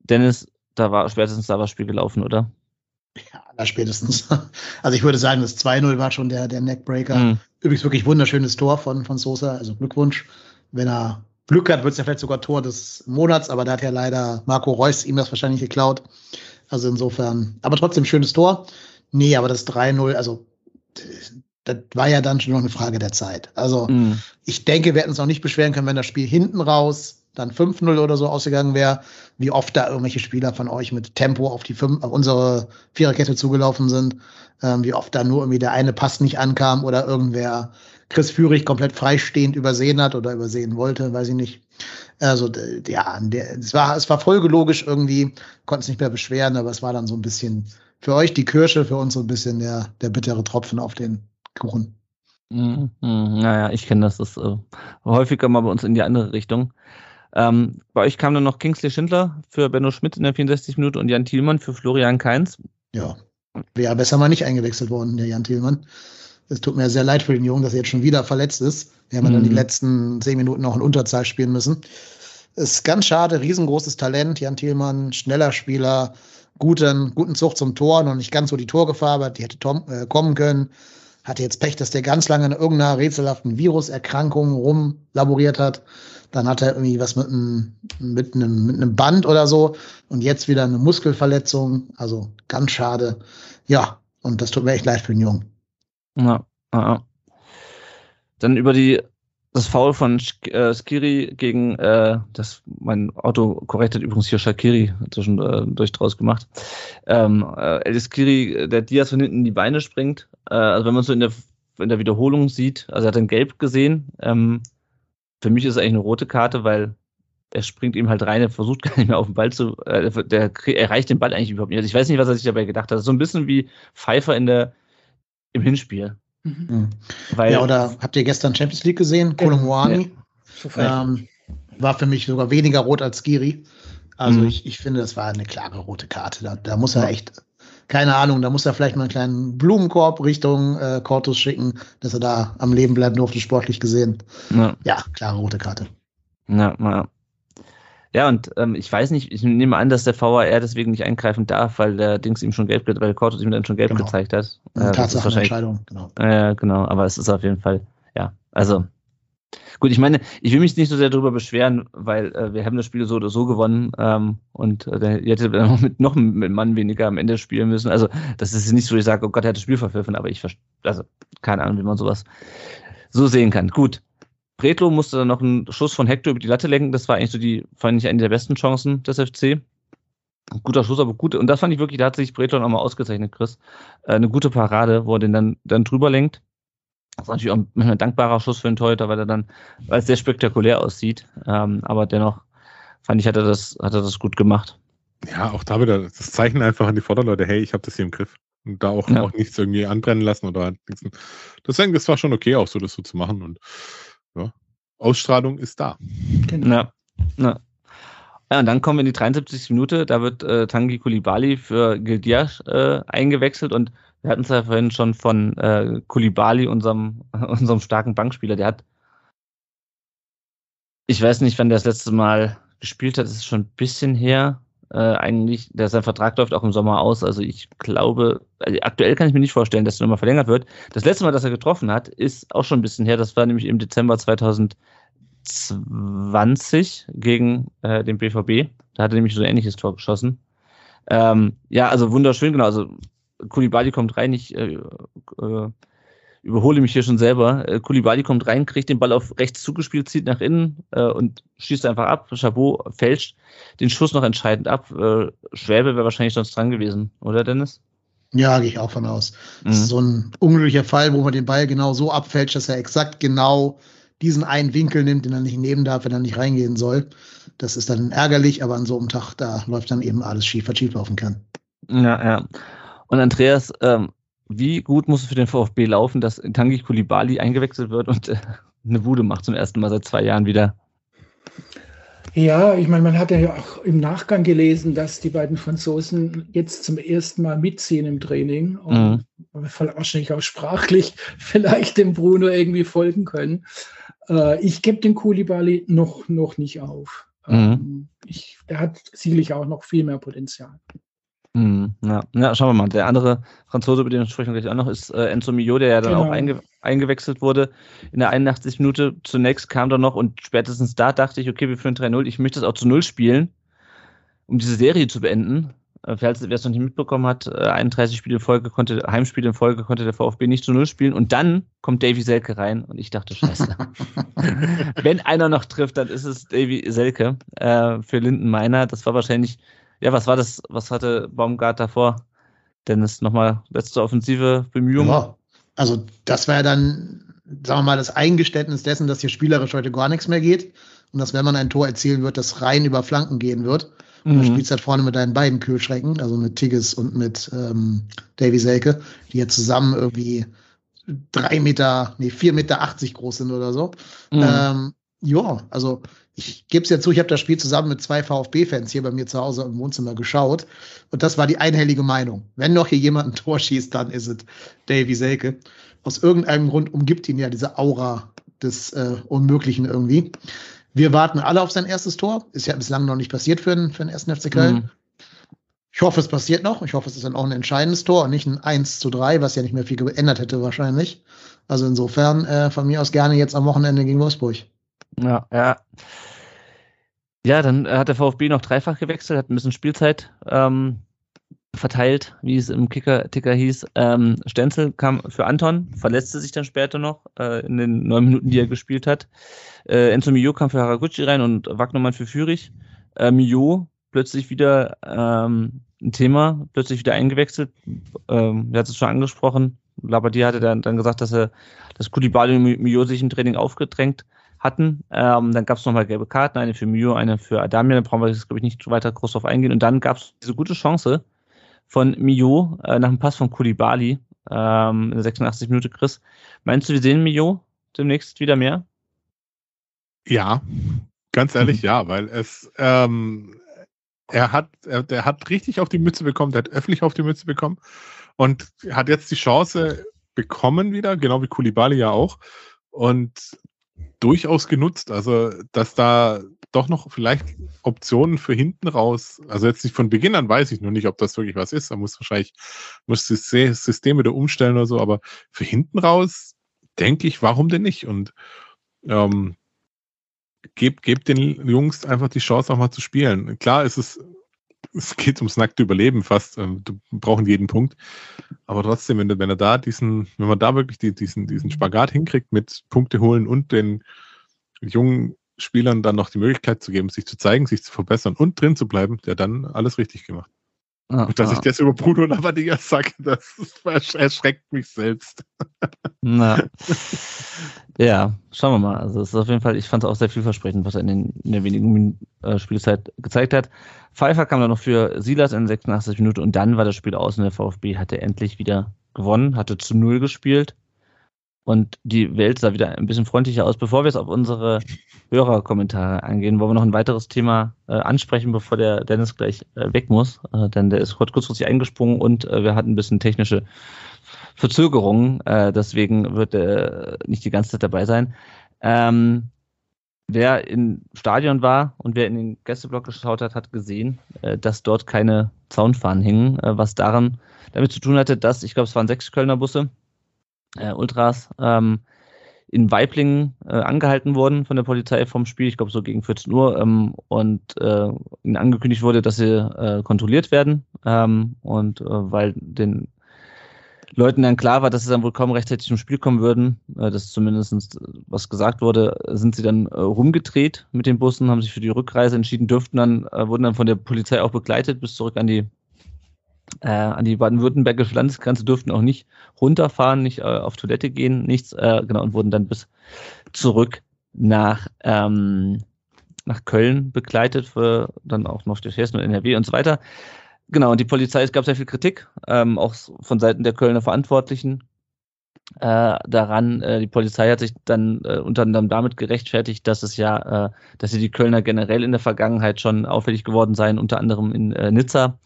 Dennis, da war spätestens da war das Spiel gelaufen, oder? Ja, da spätestens. Also ich würde sagen, das 2-0 war schon der, der Neckbreaker. Mhm. Übrigens wirklich wunderschönes Tor von, von Sosa, also Glückwunsch. Wenn er Glück hat, wird es ja vielleicht sogar Tor des Monats, aber da hat ja leider Marco Reus ihm das wahrscheinlich geklaut. Also insofern, aber trotzdem schönes Tor. Nee, aber das 3-0, also das war ja dann schon noch eine Frage der Zeit. Also mhm. ich denke, wir hätten uns auch nicht beschweren können, wenn das Spiel hinten raus dann 5-0 oder so ausgegangen wäre, wie oft da irgendwelche Spieler von euch mit Tempo auf die fünf, auf unsere Viererkette zugelaufen sind, ähm, wie oft da nur irgendwie der eine Pass nicht ankam oder irgendwer Chris Führig komplett freistehend übersehen hat oder übersehen wollte, weiß ich nicht. Also ja, der, es war es war folgelogisch irgendwie, konnten es nicht mehr beschweren, aber es war dann so ein bisschen für euch die Kirsche, für uns so ein bisschen der der bittere Tropfen auf den Kuchen. Mhm, mhm, naja, ich kenne das. Das äh, häufiger mal bei uns in die andere Richtung. Ähm, bei euch kam dann noch Kingsley Schindler für Benno Schmidt in der 64 Minute und Jan Thielmann für Florian Kainz. Ja, wäre besser mal nicht eingewechselt worden, der Jan Thielmann. Es tut mir sehr leid für den Jungen, dass er jetzt schon wieder verletzt ist. Wir haben mhm. dann die letzten zehn Minuten noch in Unterzahl spielen müssen. Ist ganz schade, riesengroßes Talent. Jan Thielmann, schneller Spieler, guten, guten Zug zum Tor, noch nicht ganz so die Torgefahr, aber die hätte Tom, äh, kommen können hatte jetzt Pech, dass der ganz lange in irgendeiner rätselhaften Viruserkrankung rumlaboriert hat. Dann hat er irgendwie was mit einem, mit einem, mit einem Band oder so und jetzt wieder eine Muskelverletzung. Also ganz schade. Ja, und das tut mir echt leid für den Jungen. Ja, ja. Dann über die das Foul von äh, Skiri gegen äh, das mein Auto korrekt hat übrigens hier Shakiri zwischendurch äh, draus gemacht. Ähm, äh, El Skiri, der Diaz von hinten in die Beine springt. Äh, also wenn man so in der in der Wiederholung sieht, also er hat dann gelb gesehen. Ähm, für mich ist es eigentlich eine rote Karte, weil er springt ihm halt rein, er versucht gar nicht mehr auf den Ball zu, äh, der erreicht den Ball eigentlich überhaupt nicht. Also ich weiß nicht, was er sich dabei gedacht hat. So ein bisschen wie Pfeiffer in der im Hinspiel. Mhm. mhm. Weil, ja, oder habt ihr gestern Champions League gesehen? Kolomwani ja. ähm, war für mich sogar weniger rot als Giri. Also mhm. ich, ich finde, das war eine klare rote Karte. Da, da muss er echt keine Ahnung, da muss er vielleicht mal einen kleinen Blumenkorb Richtung äh, Cortus schicken, dass er da am Leben bleiben durfte, sportlich gesehen. Ja, ja klare rote Karte. Ja, ja. Ja, und ähm, ich weiß nicht, ich nehme an, dass der VAR deswegen nicht eingreifen darf, weil der Dings ihm schon gelb, weil Cortus ihm dann schon gelb genau. gezeigt hat. Äh, Tatsachenentscheidung, genau. Äh, genau, aber es ist auf jeden Fall, ja, also Gut, ich meine, ich will mich nicht so sehr darüber beschweren, weil äh, wir haben das Spiel so oder so gewonnen ähm, und äh, ihr hättet dann noch mit noch mit Mann weniger am Ende spielen müssen. Also das ist nicht so, ich sage, oh Gott, er hat das Spiel verpfiffen, aber ich also keine Ahnung, wie man sowas so sehen kann. Gut. Bretlo musste dann noch einen Schuss von Hector über die Latte lenken. Das war eigentlich so die, fand ich, eine der besten Chancen des FC. Guter Schuss, aber gut. Und das fand ich wirklich, da hat sich Bretlo nochmal ausgezeichnet, Chris. Äh, eine gute Parade, wo er den dann, dann drüber lenkt. Das ist natürlich auch ein dankbarer Schuss für einen Torhüter, weil er dann, weil es sehr spektakulär aussieht. Ähm, aber dennoch fand ich, hat er das, hat er das gut gemacht. Ja, auch da wieder, das Zeichen einfach an die Vorderleute, hey, ich habe das hier im Griff. Und da auch, ja. auch nichts irgendwie anbrennen lassen oder nichts. Deswegen, das war schon okay, auch so das so zu machen. Und ja, Ausstrahlung ist da. Genau. Ja. ja. Ja, und dann kommen wir in die 73. Minute, da wird äh, Tangi Kulibali für Gildias äh, eingewechselt und wir hatten es ja vorhin schon von äh, Kulibali, unserem, unserem starken Bankspieler. Der hat, ich weiß nicht, wann der das letzte Mal gespielt hat, das ist schon ein bisschen her. Äh, eigentlich, der sein Vertrag läuft auch im Sommer aus. Also ich glaube, also aktuell kann ich mir nicht vorstellen, dass er nochmal verlängert wird. Das letzte Mal, dass er getroffen hat, ist auch schon ein bisschen her. Das war nämlich im Dezember 2020 gegen äh, den BVB. Da hat er nämlich so ein ähnliches Tor geschossen. Ähm, ja, also wunderschön, genau. Also Kulibali kommt rein, ich äh, äh, überhole mich hier schon selber. Äh, Kulibali kommt rein, kriegt den Ball auf rechts zugespielt, zieht nach innen äh, und schießt einfach ab. Chabot fälscht den Schuss noch entscheidend ab. Äh, Schwäbe wäre wahrscheinlich sonst dran gewesen, oder Dennis? Ja, gehe ich auch von aus. Mhm. Das ist so ein unglücklicher Fall, wo man den Ball genau so abfälscht, dass er exakt genau diesen einen Winkel nimmt, den er nicht nehmen darf, wenn er nicht reingehen soll. Das ist dann ärgerlich, aber an so einem Tag, da läuft dann eben alles schief, was schief laufen kann. Ja, ja. Und Andreas, ähm, wie gut muss es für den VfB laufen, dass Tangi Kulibali eingewechselt wird und äh, eine Bude macht zum ersten Mal seit zwei Jahren wieder? Ja, ich meine, man hat ja auch im Nachgang gelesen, dass die beiden Franzosen jetzt zum ersten Mal mitziehen im Training und mhm. wahrscheinlich auch sprachlich vielleicht dem Bruno irgendwie folgen können. Äh, ich gebe den Kulibali noch, noch nicht auf. Mhm. Ähm, ich, der hat sicherlich auch noch viel mehr Potenzial. Mhm, ja. ja, schauen wir mal. Der andere Franzose, über den wir sprechen gleich auch noch, ist äh, Enzo Mio, der ja dann genau. auch einge eingewechselt wurde in der 81. Minute. Zunächst kam er noch und spätestens da dachte ich, okay, wir führen 3-0. Ich möchte das auch zu Null spielen, um diese Serie zu beenden. Äh, wer es noch nicht mitbekommen hat, äh, 31 Spiele in Folge konnte, Heimspiele in Folge konnte der VfB nicht zu Null spielen. Und dann kommt Davy Selke rein und ich dachte, scheiße. Wenn einer noch trifft, dann ist es Davy Selke äh, für Linden Meiner. Das war wahrscheinlich ja, was war das, was hatte Baumgart davor? Dennis, nochmal letzte offensive Bemühung? Ja, also das war ja dann, sagen wir mal, das Eingeständnis dessen, dass hier spielerisch heute gar nichts mehr geht und dass, wenn man ein Tor erzielen wird, das rein über Flanken gehen wird. Und mhm. du spielst halt vorne mit deinen beiden Kühlschrecken, also mit Tigges und mit ähm, Davy Selke, die ja zusammen irgendwie drei Meter, nee, vier Meter achtzig groß sind oder so. Mhm. Ähm, ja, also ich gebe es ja zu, ich habe das Spiel zusammen mit zwei VfB-Fans hier bei mir zu Hause im Wohnzimmer geschaut. Und das war die einhellige Meinung. Wenn noch hier jemand ein Tor schießt, dann ist es Davy Selke. Aus irgendeinem Grund umgibt ihn ja diese Aura des äh, Unmöglichen irgendwie. Wir warten alle auf sein erstes Tor. Ist ja bislang noch nicht passiert für den, für den ersten FC Köln. Mhm. Ich hoffe, es passiert noch. Ich hoffe, es ist dann auch ein entscheidendes Tor und nicht ein 1 zu 3, was ja nicht mehr viel geändert hätte wahrscheinlich. Also insofern äh, von mir aus gerne jetzt am Wochenende gegen Wolfsburg. Ja, ja. Ja, dann hat der VfB noch dreifach gewechselt, hat ein bisschen Spielzeit ähm, verteilt, wie es im Kicker-Ticker hieß. Ähm, Stenzel kam für Anton, verletzte sich dann später noch äh, in den neun Minuten, die er gespielt hat. Äh, Enzo Mio kam für Haraguchi rein und Wagnermann für Fürich. Äh, Mio plötzlich wieder ähm, ein Thema, plötzlich wieder eingewechselt. Ähm, er hat es schon angesprochen. Labadier hatte dann, dann gesagt, dass er das Kulibali und Mio sich im Training aufgedrängt hatten. Ähm, dann gab es nochmal gelbe Karten, eine für Mio, eine für Adamia. Da brauchen wir jetzt, glaube ich, nicht weiter groß drauf eingehen. Und dann gab es diese gute Chance von Mio äh, nach dem Pass von Kulibali ähm, in der 86 Minute, Chris. Meinst du, wir sehen Mio demnächst wieder mehr? Ja, ganz ehrlich, mhm. ja, weil es, ähm, er hat, er, der hat richtig auf die Mütze bekommen, der hat öffentlich auf die Mütze bekommen und hat jetzt die Chance bekommen wieder, genau wie Kulibali ja auch. Und durchaus genutzt. Also, dass da doch noch vielleicht Optionen für hinten raus, also jetzt nicht von Beginn an weiß ich nur nicht, ob das wirklich was ist. Da muss wahrscheinlich, muss das System wieder umstellen oder so, aber für hinten raus denke ich, warum denn nicht? Und ähm, gebt, gebt den Jungs einfach die Chance, auch mal zu spielen. Klar ist es geht ums nackte Überleben fast. Ähm, du brauchen jeden Punkt. Aber trotzdem, wenn, wenn er da diesen, wenn man da wirklich die, diesen, diesen Spagat hinkriegt mit Punkte holen und den jungen Spielern dann noch die Möglichkeit zu geben, sich zu zeigen, sich zu verbessern und drin zu bleiben, der dann alles richtig gemacht. Ah, und dass ah. ich das über Bruno Labbadia sage, das erschreckt mich selbst. Na. Ja, schauen wir mal. Also es ist auf jeden Fall, ich fand es auch sehr vielversprechend, was er in, den, in der wenigen äh, Spielzeit gezeigt hat. Pfeiffer kam dann noch für Silas in 86 Minuten und dann war das Spiel aus und der VfB hatte endlich wieder gewonnen, hatte zu Null gespielt und die Welt sah wieder ein bisschen freundlicher aus. Bevor wir jetzt auf unsere Hörerkommentare angehen, wollen wir noch ein weiteres Thema äh, ansprechen, bevor der Dennis gleich äh, weg muss, äh, denn der ist heute kurzfristig eingesprungen und äh, wir hatten ein bisschen technische Verzögerungen, äh, deswegen wird er nicht die ganze Zeit dabei sein. Ähm, wer im Stadion war und wer in den Gästeblock geschaut hat, hat gesehen, äh, dass dort keine Zaunfahnen hingen, was daran damit zu tun hatte, dass, ich glaube, es waren sechs Kölner Busse, äh, Ultras, ähm, in Weiblingen äh, angehalten wurden von der Polizei vom Spiel, ich glaube so gegen 14 Uhr, ähm, und äh, ihnen angekündigt wurde, dass sie äh, kontrolliert werden. Ähm, und äh, weil den Leuten dann klar war, dass sie dann wohl kaum rechtzeitig zum Spiel kommen würden, äh, das zumindest was gesagt wurde, sind sie dann äh, rumgedreht mit den Bussen, haben sich für die Rückreise entschieden, dürften dann, äh, wurden dann von der Polizei auch begleitet bis zurück an die äh, an die baden-württembergische Landesgrenze, durften auch nicht runterfahren, nicht äh, auf Toilette gehen, nichts, äh, genau, und wurden dann bis zurück nach ähm, nach Köln begleitet, für dann auch noch durch Hessen und NRW und so weiter. Genau, und die Polizei, es gab sehr viel Kritik, ähm, auch von Seiten der Kölner Verantwortlichen äh, daran. Äh, die Polizei hat sich dann äh, unter anderem damit gerechtfertigt, dass es ja, äh, dass sie die Kölner generell in der Vergangenheit schon auffällig geworden seien, unter anderem in äh, Nizza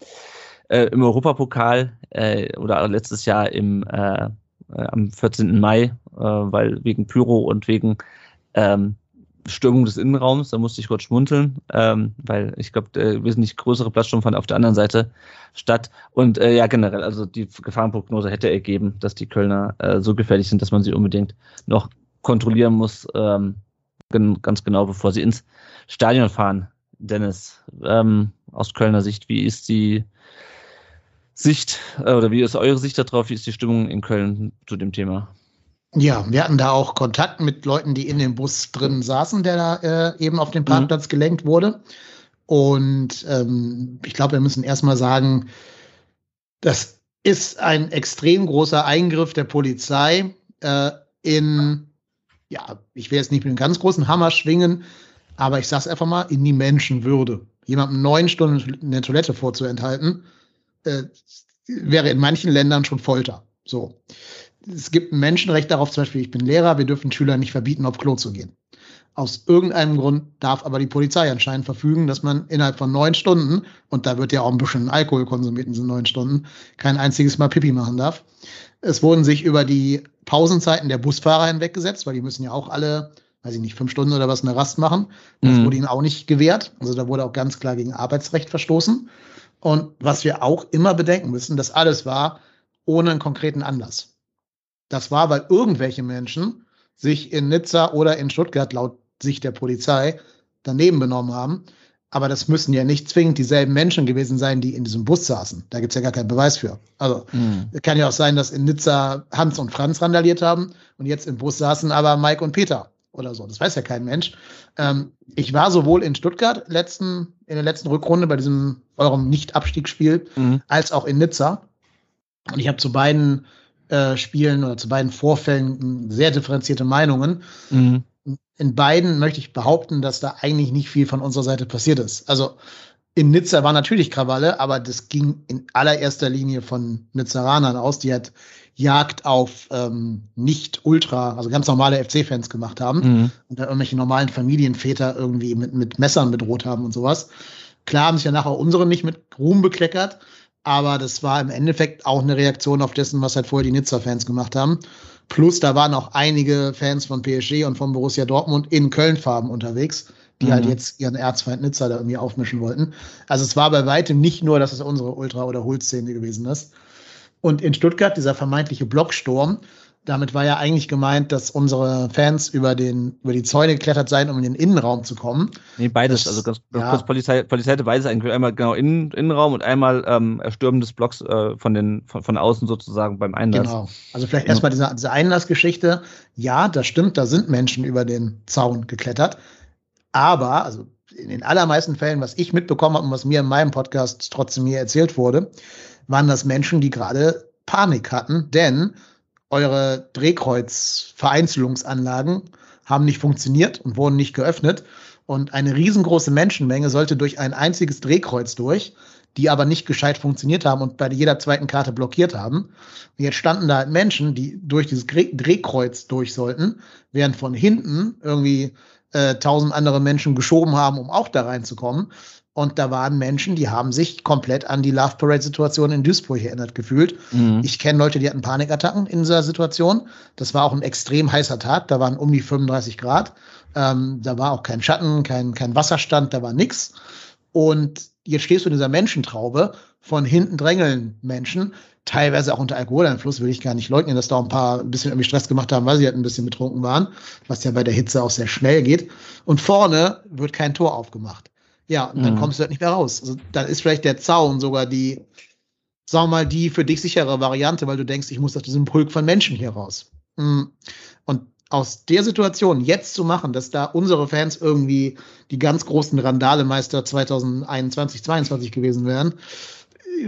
äh, im Europapokal äh, oder letztes Jahr im äh, am 14. Mai, äh, weil wegen Pyro und wegen ähm, Stürmung des Innenraums, da musste ich kurz schmunzeln, ähm, weil ich glaube, der wesentlich größere Platzsturm fand auf der anderen Seite statt. Und äh, ja, generell, also die Gefahrenprognose hätte ergeben, dass die Kölner äh, so gefährlich sind, dass man sie unbedingt noch kontrollieren muss, ähm, ganz genau, bevor sie ins Stadion fahren. Dennis, ähm, aus Kölner Sicht, wie ist die Sicht äh, oder wie ist eure Sicht darauf? Wie ist die Stimmung in Köln zu dem Thema? Ja, wir hatten da auch Kontakt mit Leuten, die in dem Bus drin saßen, der da äh, eben auf den Parkplatz mhm. gelenkt wurde. Und ähm, ich glaube, wir müssen erstmal sagen, das ist ein extrem großer Eingriff der Polizei äh, in, ja, ich will jetzt nicht mit einem ganz großen Hammer schwingen, aber ich sage es einfach mal, in die Menschenwürde. Jemandem neun Stunden in der Toilette vorzuenthalten, äh, wäre in manchen Ländern schon Folter. So es gibt ein Menschenrecht darauf, zum Beispiel, ich bin Lehrer, wir dürfen Schülern nicht verbieten, auf Klo zu gehen. Aus irgendeinem Grund darf aber die Polizei anscheinend verfügen, dass man innerhalb von neun Stunden, und da wird ja auch ein bisschen Alkohol konsumiert in diesen neun Stunden, kein einziges Mal Pipi machen darf. Es wurden sich über die Pausenzeiten der Busfahrer hinweggesetzt, weil die müssen ja auch alle, weiß ich nicht, fünf Stunden oder was eine Rast machen. Das mhm. wurde ihnen auch nicht gewährt. Also da wurde auch ganz klar gegen Arbeitsrecht verstoßen. Und was wir auch immer bedenken müssen, das alles war ohne einen konkreten Anlass. Das war, weil irgendwelche Menschen sich in Nizza oder in Stuttgart laut Sicht der Polizei daneben benommen haben. Aber das müssen ja nicht zwingend dieselben Menschen gewesen sein, die in diesem Bus saßen. Da gibt's ja gar keinen Beweis für. Also mhm. kann ja auch sein, dass in Nizza Hans und Franz randaliert haben und jetzt im Bus saßen aber Mike und Peter oder so. Das weiß ja kein Mensch. Ähm, ich war sowohl in Stuttgart letzten, in der letzten Rückrunde bei diesem eurem Nicht-Abstiegsspiel mhm. als auch in Nizza. Und ich habe zu beiden äh, Spielen oder zu beiden Vorfällen sehr differenzierte Meinungen. Mhm. In beiden möchte ich behaupten, dass da eigentlich nicht viel von unserer Seite passiert ist. Also in Nizza war natürlich Krawalle, aber das ging in allererster Linie von Nizzaranern aus, die halt Jagd auf ähm, nicht Ultra, also ganz normale FC-Fans gemacht haben mhm. und da irgendwelche normalen Familienväter irgendwie mit, mit Messern bedroht haben und sowas. Klar haben sich ja nachher unsere nicht mit Ruhm bekleckert, aber das war im Endeffekt auch eine Reaktion auf dessen, was halt vorher die Nizza-Fans gemacht haben. Plus, da waren auch einige Fans von PSG und von Borussia Dortmund in Köln-Farben unterwegs, die halt Mhm. jetzt ihren Erzfeind Nizza da irgendwie aufmischen wollten. Also es war bei weitem nicht nur, dass es unsere Ultra- oder Hol-Szene gewesen ist. Und in Stuttgart, dieser vermeintliche Blocksturm, damit war ja eigentlich gemeint, dass unsere Fans über, den, über die Zäune geklettert seien, um in den Innenraum zu kommen. Nee, beides. Das- also ganz, ganz ja. kurz, Polizei, Polizei hatte beides eigentlich. Einmal genau Innen, Innenraum und einmal ähm, Erstürmen des Blocks äh, von, den, von, von außen sozusagen beim Einlass. Genau. Also vielleicht Ja. erstmal diese, diese Einlassgeschichte. Ja, das stimmt, da sind Menschen über den Zaun geklettert. Aber, also in den allermeisten Fällen, was ich mitbekommen habe und was mir in meinem Podcast trotzdem hier erzählt wurde, waren das Menschen, die gerade Panik hatten, denn eure Drehkreuz-Vereinzelungsanlagen haben nicht funktioniert und wurden nicht geöffnet. Und eine riesengroße Menschenmenge sollte durch ein einziges Drehkreuz durch, die aber nicht gescheit funktioniert haben und bei jeder zweiten Karte blockiert haben. Und jetzt standen da halt Menschen, die durch dieses Drehkreuz durch sollten, während von hinten irgendwie äh, tausend andere Menschen geschoben haben, um auch da reinzukommen. Und da waren Menschen, die haben sich komplett an die Love Parade-Situation in Duisburg erinnert gefühlt. Mhm. Ich kenne Leute, die hatten Panikattacken in dieser Situation. Das war auch ein extrem heißer Tag. Da waren um die 35 Grad. Ähm, da war auch kein Schatten, kein, kein Wasserstand, da war nix. Und jetzt stehst du in dieser Menschentraube. Von hinten drängeln Menschen, teilweise auch unter Alkoholeinfluss, will ich gar nicht leugnen, dass da auch ein paar ein bisschen irgendwie Stress gemacht haben, weil sie halt ein bisschen betrunken waren, was ja bei der Hitze auch sehr schnell geht. Und vorne wird kein Tor aufgemacht. Ja, und dann Mhm. kommst du halt nicht mehr raus. Also dann ist vielleicht der Zaun sogar die, sagen wir mal, die für dich sichere Variante, weil du denkst, ich muss aus diesem Pulk von Menschen hier raus. Mm. Und aus der Situation jetzt zu machen, dass da unsere Fans irgendwie die ganz großen Randalemeister 2021, 22 gewesen wären,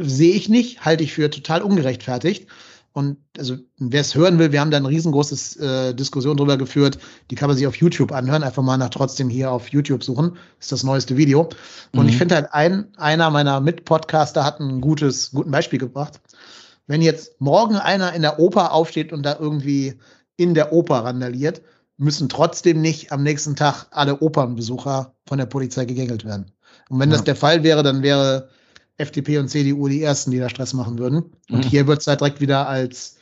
sehe ich nicht, halte ich für total ungerechtfertigt. Und also, wer es hören will, wir haben da ein riesengroßes äh, Diskussion drüber geführt. Die kann man sich auf YouTube anhören. Einfach mal nach trotzdem hier auf YouTube suchen. Das ist das neueste Video. Und Mhm. ich finde halt, ein, einer meiner Mitpodcaster hat ein gutes, guten Beispiel gebracht. Wenn jetzt morgen einer in der Oper aufsteht und da irgendwie in der Oper randaliert, müssen trotzdem nicht am nächsten Tag alle Opernbesucher von der Polizei gegängelt werden. Und wenn das Ja. der Fall wäre, dann wäre FDP und CDU die ersten, die da Stress machen würden. Und Mhm. hier wird es halt direkt wieder als,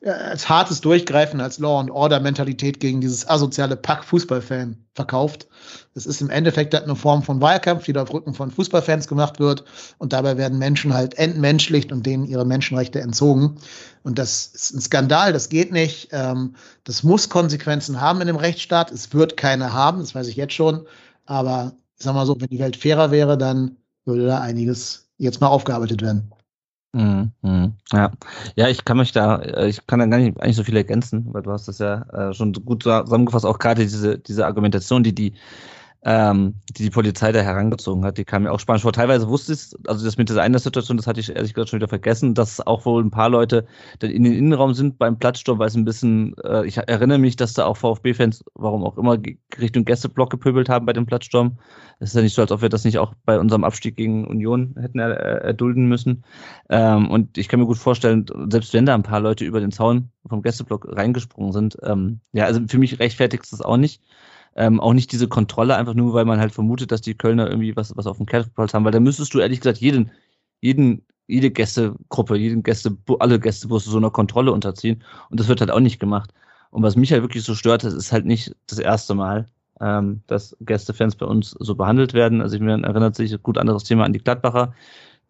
äh, als hartes Durchgreifen, als Law and Order Mentalität gegen dieses asoziale Pack Fußballfan verkauft. Es ist im Endeffekt halt eine Form von Wahlkampf, die da auf Rücken von Fußballfans gemacht wird. Und dabei werden Menschen halt entmenschlicht und denen ihre Menschenrechte entzogen. Und das ist ein Skandal, das geht nicht. Ähm, das muss Konsequenzen haben in dem Rechtsstaat. Es wird keine haben, das weiß ich jetzt schon. Aber ich sag mal so, wenn die Welt fairer wäre, dann würde da einiges jetzt mal aufgearbeitet werden. Mhm, mhm. Ja. ja, ich kann mich da, äh, ich kann da gar nicht eigentlich so viel ergänzen, weil du hast das ja äh, schon gut zusammengefasst, auch gerade diese, diese Argumentation, die die, ähm, die die Polizei da herangezogen hat, die kam mir auch spannend vor. Teilweise wusste ich also das mit dieser einen Situation, das hatte ich ehrlich gesagt schon wieder vergessen, dass auch wohl ein paar Leute dann in den Innenraum sind beim Platzsturm, weil es ein bisschen, äh, ich erinnere mich, dass da auch VfB-Fans, warum auch immer, Richtung Gästeblock gepöbelt haben bei dem Platzsturm. Es ist ja nicht so, als ob wir das nicht auch bei unserem Abstieg gegen Union hätten er, äh, erdulden müssen. Ähm, und ich kann mir gut vorstellen, selbst wenn da ein paar Leute über den Zaun vom Gästeblock reingesprungen sind, ähm, ja, also für mich rechtfertigt es das auch nicht. Ähm, auch nicht diese Kontrolle, einfach nur, weil man halt vermutet, dass die Kölner irgendwie was, was auf dem Kerbholz haben, weil da müsstest du ehrlich gesagt jeden, jeden, jede Gästegruppe, jeden Gäste, alle Gästebusse so einer Kontrolle unterziehen. Und das wird halt auch nicht gemacht. Und was mich halt wirklich so stört, das ist halt nicht das erste Mal, ähm, dass Gästefans bei uns so behandelt werden. Also ich mir erinnert sich gut anderes Thema an die Gladbacher,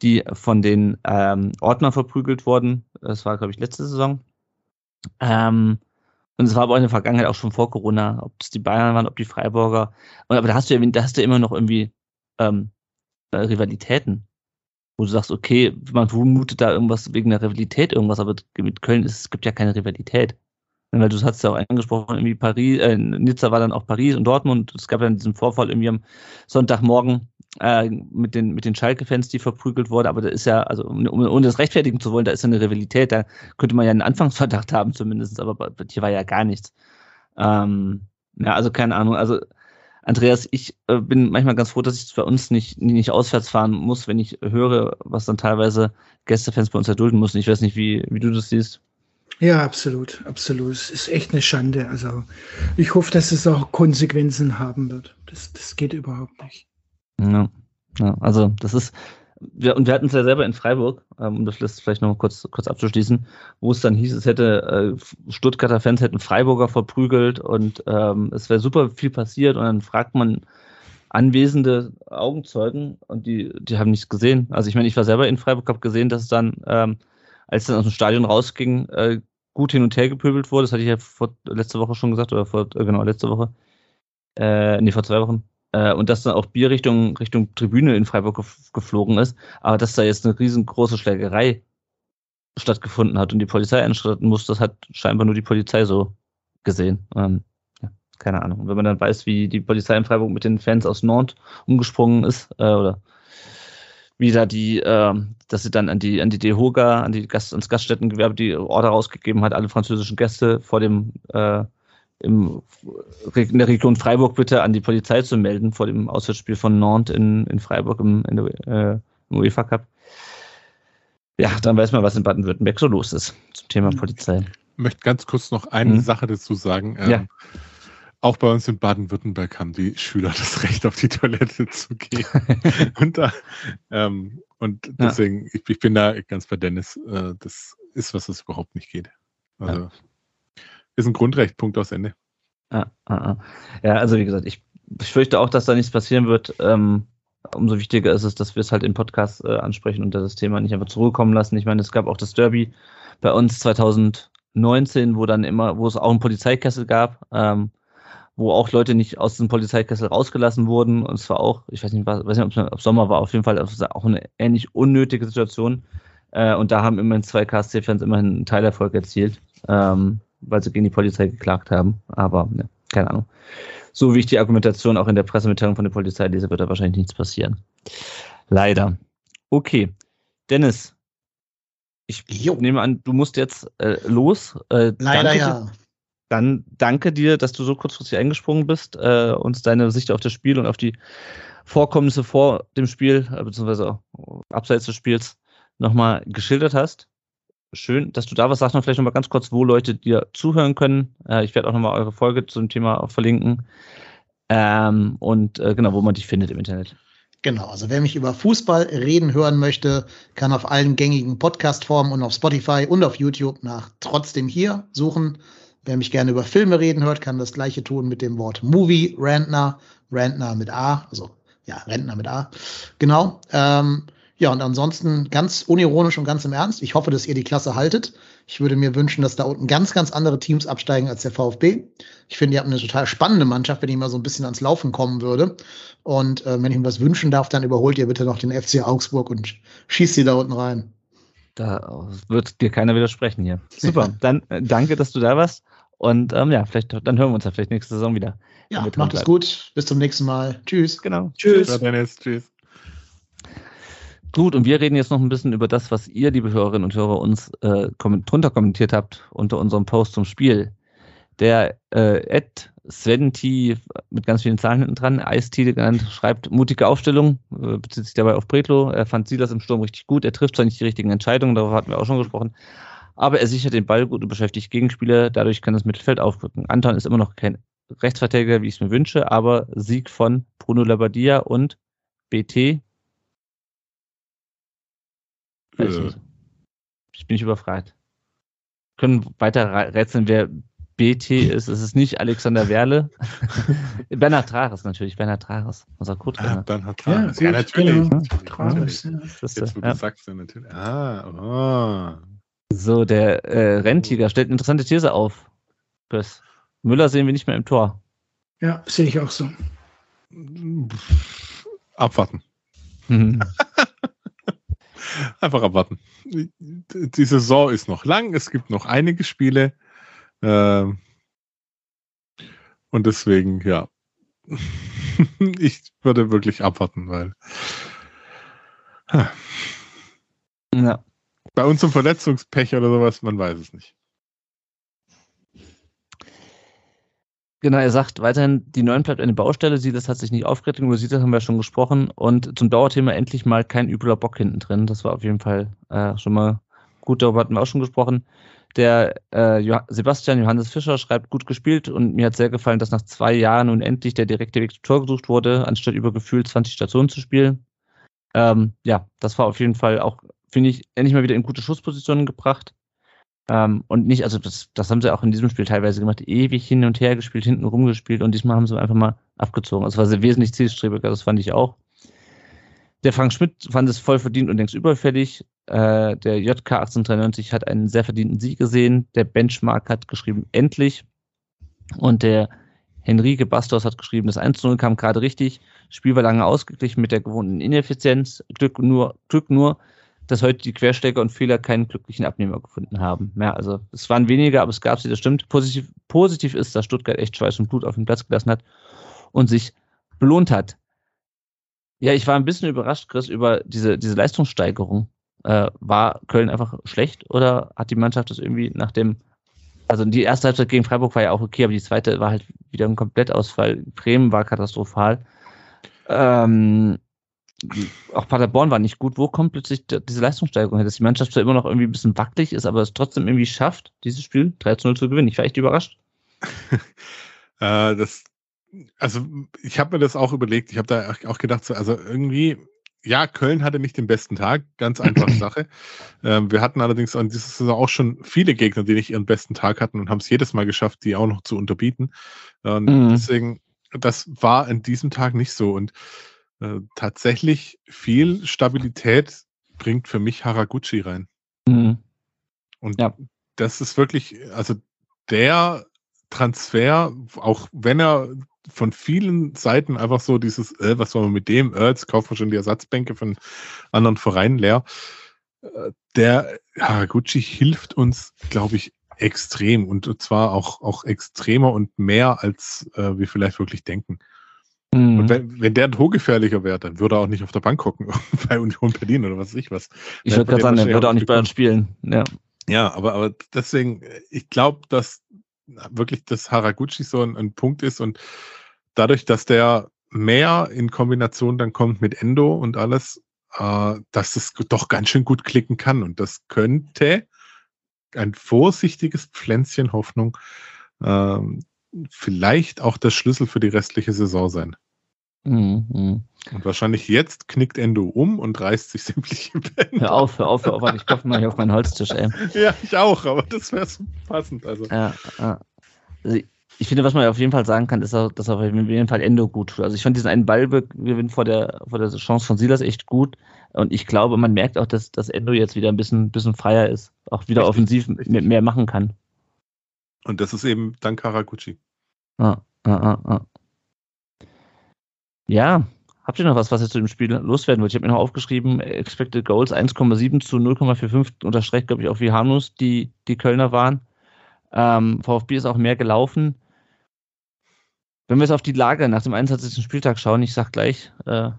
die von den ähm, Ordner verprügelt wurden. Das war, glaube ich, letzte Saison. Ähm, und es war aber auch in der Vergangenheit auch schon vor Corona, ob es die Bayern waren, ob die Freiburger. Und, aber da hast du ja, da hast du immer noch irgendwie ähm, äh, Rivalitäten, wo du sagst, okay, man vermutet da irgendwas wegen der Rivalität irgendwas, aber mit Köln ist es gibt ja keine Rivalität. Weil du hast ja auch angesprochen, irgendwie Paris, äh, Nizza war dann auch Paris und Dortmund. Es gab dann diesen Vorfall irgendwie am Sonntagmorgen äh, mit den, mit den Schalke-Fans, die verprügelt wurden. Aber da ist ja, also um, ohne das rechtfertigen zu wollen, da ist ja eine Rivalität. Da könnte man ja einen Anfangsverdacht haben zumindest, aber hier war ja gar nichts. Ähm, ja, also keine Ahnung. Also Andreas, ich äh, bin manchmal ganz froh, dass ich bei uns nicht, nicht auswärts fahren muss, wenn ich höre, was dann teilweise Gästefans bei uns erdulden müssen. Ich weiß nicht, wie, wie du das siehst. Ja, absolut, absolut. Es ist echt eine Schande. Also ich hoffe, dass es auch Konsequenzen haben wird. Das, das geht überhaupt nicht. Ja. Ja, also das ist, wir, und wir hatten es ja selber in Freiburg, ähm, um das vielleicht noch kurz, kurz abzuschließen, wo es dann hieß, es hätte äh, Stuttgarter Fans hätten Freiburger verprügelt und ähm, es wäre super viel passiert und dann fragt man anwesende Augenzeugen und die, die haben nichts gesehen. Also ich meine, ich war selber in Freiburg, habe gesehen, dass es dann, ähm, als es dann aus dem Stadion rausging, äh, gut hin und her gepöbelt wurde. Das hatte ich ja vor, letzte Woche schon gesagt, oder vor, äh, genau, letzte Woche. Äh, nee, vor zwei Wochen. Äh, und dass dann auch Bier Richtung, Richtung Tribüne in Freiburg geflogen ist. Aber dass da jetzt eine riesengroße Schlägerei stattgefunden hat und die Polizei einschreiten muss, das hat scheinbar nur die Polizei so gesehen. Ähm, ja, keine Ahnung. Und wenn man dann weiß, wie die Polizei in Freiburg mit den Fans aus Nord umgesprungen ist, äh, oder wie da die, äh, dass sie dann an die, an die DEHOGA, an die Gast, ans Gaststättengewerbe die Order rausgegeben hat, alle französischen Gäste vor dem äh, im, in der Region Freiburg bitte an die Polizei zu melden vor dem Auswärtsspiel von Nantes in, in Freiburg im, in der, äh, im UEFA Cup. Ja, dann weiß man, was in Baden-Württemberg so los ist zum Thema mhm. Polizei. Ich möchte ganz kurz noch eine mhm. Sache dazu sagen. Ähm, ja. Auch bei uns in Baden-Württemberg haben die Schüler das Recht, auf die Toilette zu gehen. und, da, ähm, und deswegen, ja. ich, ich, bin da ganz bei Dennis. Äh, das ist was, das überhaupt nicht geht. Also, ja. Ist ein Grundrecht, Punkt aus Ende. Ah, ah, ah. Ja, also wie gesagt, ich, ich fürchte auch, dass da nichts passieren wird. Ähm, umso wichtiger ist es, dass wir es halt im Podcast äh, ansprechen und das Thema nicht einfach zurückkommen lassen. Ich meine, es gab auch das Derby bei uns 2019, wo dann immer, wo es auch einen Polizeikessel gab, ähm, wo auch Leute nicht aus dem Polizeikessel rausgelassen wurden. Und es war auch, ich weiß nicht, weiß nicht ob es Sommer war, auf jeden Fall auch eine ähnlich unnötige Situation. Äh, und da haben immerhin zwei KSC-Fans immerhin einen Teilerfolg erzielt. Ähm, weil sie gegen die Polizei geklagt haben. Aber ne, keine Ahnung. So wie ich die Argumentation auch in der Pressemitteilung von der Polizei lese, wird da wahrscheinlich nichts passieren. Leider. Okay. Dennis, ich jo. nehme an, du musst jetzt äh, los. Äh, Leider ja. Dir, dann danke dir, dass du so kurzfristig eingesprungen bist, äh, uns deine Sicht auf das Spiel und auf die Vorkommnisse vor dem Spiel, äh, beziehungsweise abseits des Spiels, nochmal geschildert hast schön, dass du da was sagst. Noch vielleicht nochmal ganz kurz, wo Leute dir zuhören können. Äh, ich werde auch nochmal eure Folge zum Thema verlinken. Ähm, und äh, genau, wo man dich findet im Internet. Genau, also wer mich über Fußball reden hören möchte, kann auf allen gängigen Podcast-Formen und auf Spotify und auf YouTube nach trotzdem hier suchen. Wer mich gerne über Filme reden hört, kann das gleiche tun mit dem Wort Movie Rantner, Rantner mit A, also ja, Rentner mit A. Genau. Ähm, ja, und ansonsten ganz unironisch und ganz im Ernst. Ich hoffe, dass ihr die Klasse haltet. Ich würde mir wünschen, dass da unten ganz, ganz andere Teams absteigen als der VfB. Ich finde, ihr habt eine total spannende Mannschaft, wenn ich mal so ein bisschen ans Laufen kommen würde. Und äh, wenn ich mir was wünschen darf, dann überholt ihr bitte noch den FC Augsburg und schießt sie da unten rein. Da wird dir keiner widersprechen hier. Super. dann äh, danke, dass du da warst. Und ähm, ja, vielleicht dann hören wir uns ja vielleicht nächste Saison wieder. Ja, macht es gut. Bis zum nächsten Mal. Tschüss. Genau. Tschüss. Tschüss. Tschüss. Gut, und wir reden jetzt noch ein bisschen über das, was ihr, liebe Hörerinnen und Hörer, uns äh, drunter kommentiert habt unter unserem Post zum Spiel. Der äh, Ed Sventi mit ganz vielen Zahlen hinten dran, Eistide genannt, schreibt mutige Aufstellung, äh, bezieht sich dabei auf Bretlo. Er fand Silas im Sturm richtig gut. Er trifft zwar nicht die richtigen Entscheidungen, darüber hatten wir auch schon gesprochen, aber er sichert den Ball gut und beschäftigt Gegenspieler. Dadurch kann das Mittelfeld aufrücken. Anton ist immer noch kein Rechtsverteidiger, wie ich es mir wünsche, aber Sieg von Bruno Labbadia und BT äh. Ich bin nicht überfragt. Können weiter rätseln, wer BT ist. Es ist nicht Alexander Werle. Bernhard Trares natürlich, Bernhard Trares, unser Co-Trainer. Ah, Bernhard Trares, ja, ja natürlich. Genau. Trares, ja. Jetzt, wo du sagst, ja natürlich. Ah, oh. So, der äh, Renntiger stellt eine interessante These auf. Chris. Müller sehen wir nicht mehr im Tor. Ja, sehe ich auch so. Abwarten. Einfach abwarten. Die Saison ist noch lang, es gibt noch einige Spiele. Äh, und deswegen, ja. ich würde wirklich abwarten, weil. Ja. Bei uns um Verletzungspech oder sowas, man weiß es nicht. Genau, er sagt weiterhin, die Neuen bleibt eine Baustelle. Silas hat sich nicht aufgeregt, über Silas haben wir schon gesprochen. Und zum Dauerthema endlich mal kein übler Bock hinten drin. Das war auf jeden Fall äh, schon mal gut, darüber hatten wir auch schon gesprochen. Der äh, Sebastian Johannes Fischer schreibt, gut gespielt und mir hat sehr gefallen, dass nach zwei Jahren nun endlich der direkte Weg zum Tor gesucht wurde, anstatt über gefühlt 20 Stationen zu spielen. Ähm, ja, das war auf jeden Fall auch, finde ich, endlich mal wieder in gute Schusspositionen gebracht. Ähm, und nicht, also das, das haben sie auch in diesem Spiel teilweise gemacht, ewig hin und her gespielt, hinten rumgespielt und diesmal haben sie einfach mal abgezogen. Das war sehr wesentlich zielstrebiger, das fand ich auch. Der Frank Schmidt fand es voll verdient und längst überfällig. Äh, der JK 1893 hat einen sehr verdienten Sieg gesehen. Der Benchmark hat geschrieben, endlich. Und der Henrike Bastos hat geschrieben, das 1-0 kam gerade richtig. Spiel war lange ausgeglichen mit der gewohnten Ineffizienz. Glück nur, Glück nur, dass heute die Querstecker und Fehler keinen glücklichen Abnehmer gefunden haben. Ja, also es waren weniger, aber es gab sie, das stimmt. Positiv, positiv ist, dass Stuttgart echt Schweiß und Blut auf den Platz gelassen hat und sich belohnt hat. Ja, ich war ein bisschen überrascht, Chris, über diese, diese Leistungssteigerung. Äh, war Köln einfach schlecht oder hat die Mannschaft das irgendwie nach dem, also die erste Halbzeit gegen Freiburg war ja auch okay, aber die zweite war halt wieder ein Komplettausfall. Bremen war katastrophal. Ähm, auch Paderborn war nicht gut. Wo kommt plötzlich diese Leistungssteigerung her, dass die Mannschaft zwar immer noch irgendwie ein bisschen wackelig ist, aber es trotzdem irgendwie schafft, dieses Spiel 3 0 zu gewinnen? Ich war echt überrascht. äh, das, also ich habe mir das auch überlegt. Ich habe da auch gedacht, also irgendwie, ja, Köln hatte nicht den besten Tag, ganz einfache Sache. Ähm, wir hatten allerdings an dieser Saison auch schon viele Gegner, die nicht ihren besten Tag hatten und haben es jedes Mal geschafft, die auch noch zu unterbieten. Und mhm. deswegen, das war an diesem Tag nicht so. Und äh, tatsächlich viel Stabilität bringt für mich Haraguchi rein. Mhm. Und ja. das ist wirklich, also der Transfer, auch wenn er von vielen Seiten einfach so dieses, äh, was soll man mit dem, äh, jetzt kaufen wir schon die Ersatzbänke von anderen Vereinen leer. Äh, der Haraguchi hilft uns, glaube ich, extrem und zwar auch, auch extremer und mehr, als äh, wir vielleicht wirklich denken. Mhm. Und wenn, wenn der torgefährlicher wäre, dann würde er auch nicht auf der Bank hocken bei Union Berlin oder was weiß ich was. Ich würde gerade sagen, er würde auch nicht bei uns spielen. Ja, ja aber, aber deswegen, ich glaube, dass wirklich das Haraguchi so ein, ein Punkt ist und dadurch, dass der mehr in Kombination dann kommt mit Endo und alles, äh, dass es doch ganz schön gut klicken kann. Und das könnte ein vorsichtiges Pflänzchen Hoffnung ähm, vielleicht auch der Schlüssel für die restliche Saison sein. Mhm. Und wahrscheinlich jetzt knickt Endo um und reißt sich sämtliche Bänder. Hör auf, hör auf, hör auf. Ich klopfe mal hier auf meinen Holztisch, ey. Ja, ich auch, aber das wäre so passend. Also. Ja, ja. Also ich finde, was man auf jeden Fall sagen kann, ist, auch, dass auf jeden Fall Endo gut tut. Also ich fand diesen einen Ballgewinn vor der, vor der Chance von Silas echt gut. Und ich glaube, man merkt auch, dass, dass Endo jetzt wieder ein bisschen, bisschen freier ist. Auch wieder richtig, offensiv richtig. mehr machen kann. Und das ist eben dank Karaguchi. Ah, ah, ah, ah. Ja, habt ihr noch was, was ihr zu dem Spiel loswerden wollt? Ich habe mir noch aufgeschrieben, Expected Goals 1,7 zu 0,45 unterstreicht, glaube ich, auch wie harmlos die, die Kölner waren. Ähm, VfB ist auch mehr gelaufen. Wenn wir jetzt auf die Lage nach dem 21. Spieltag schauen, ich sag gleich, äh,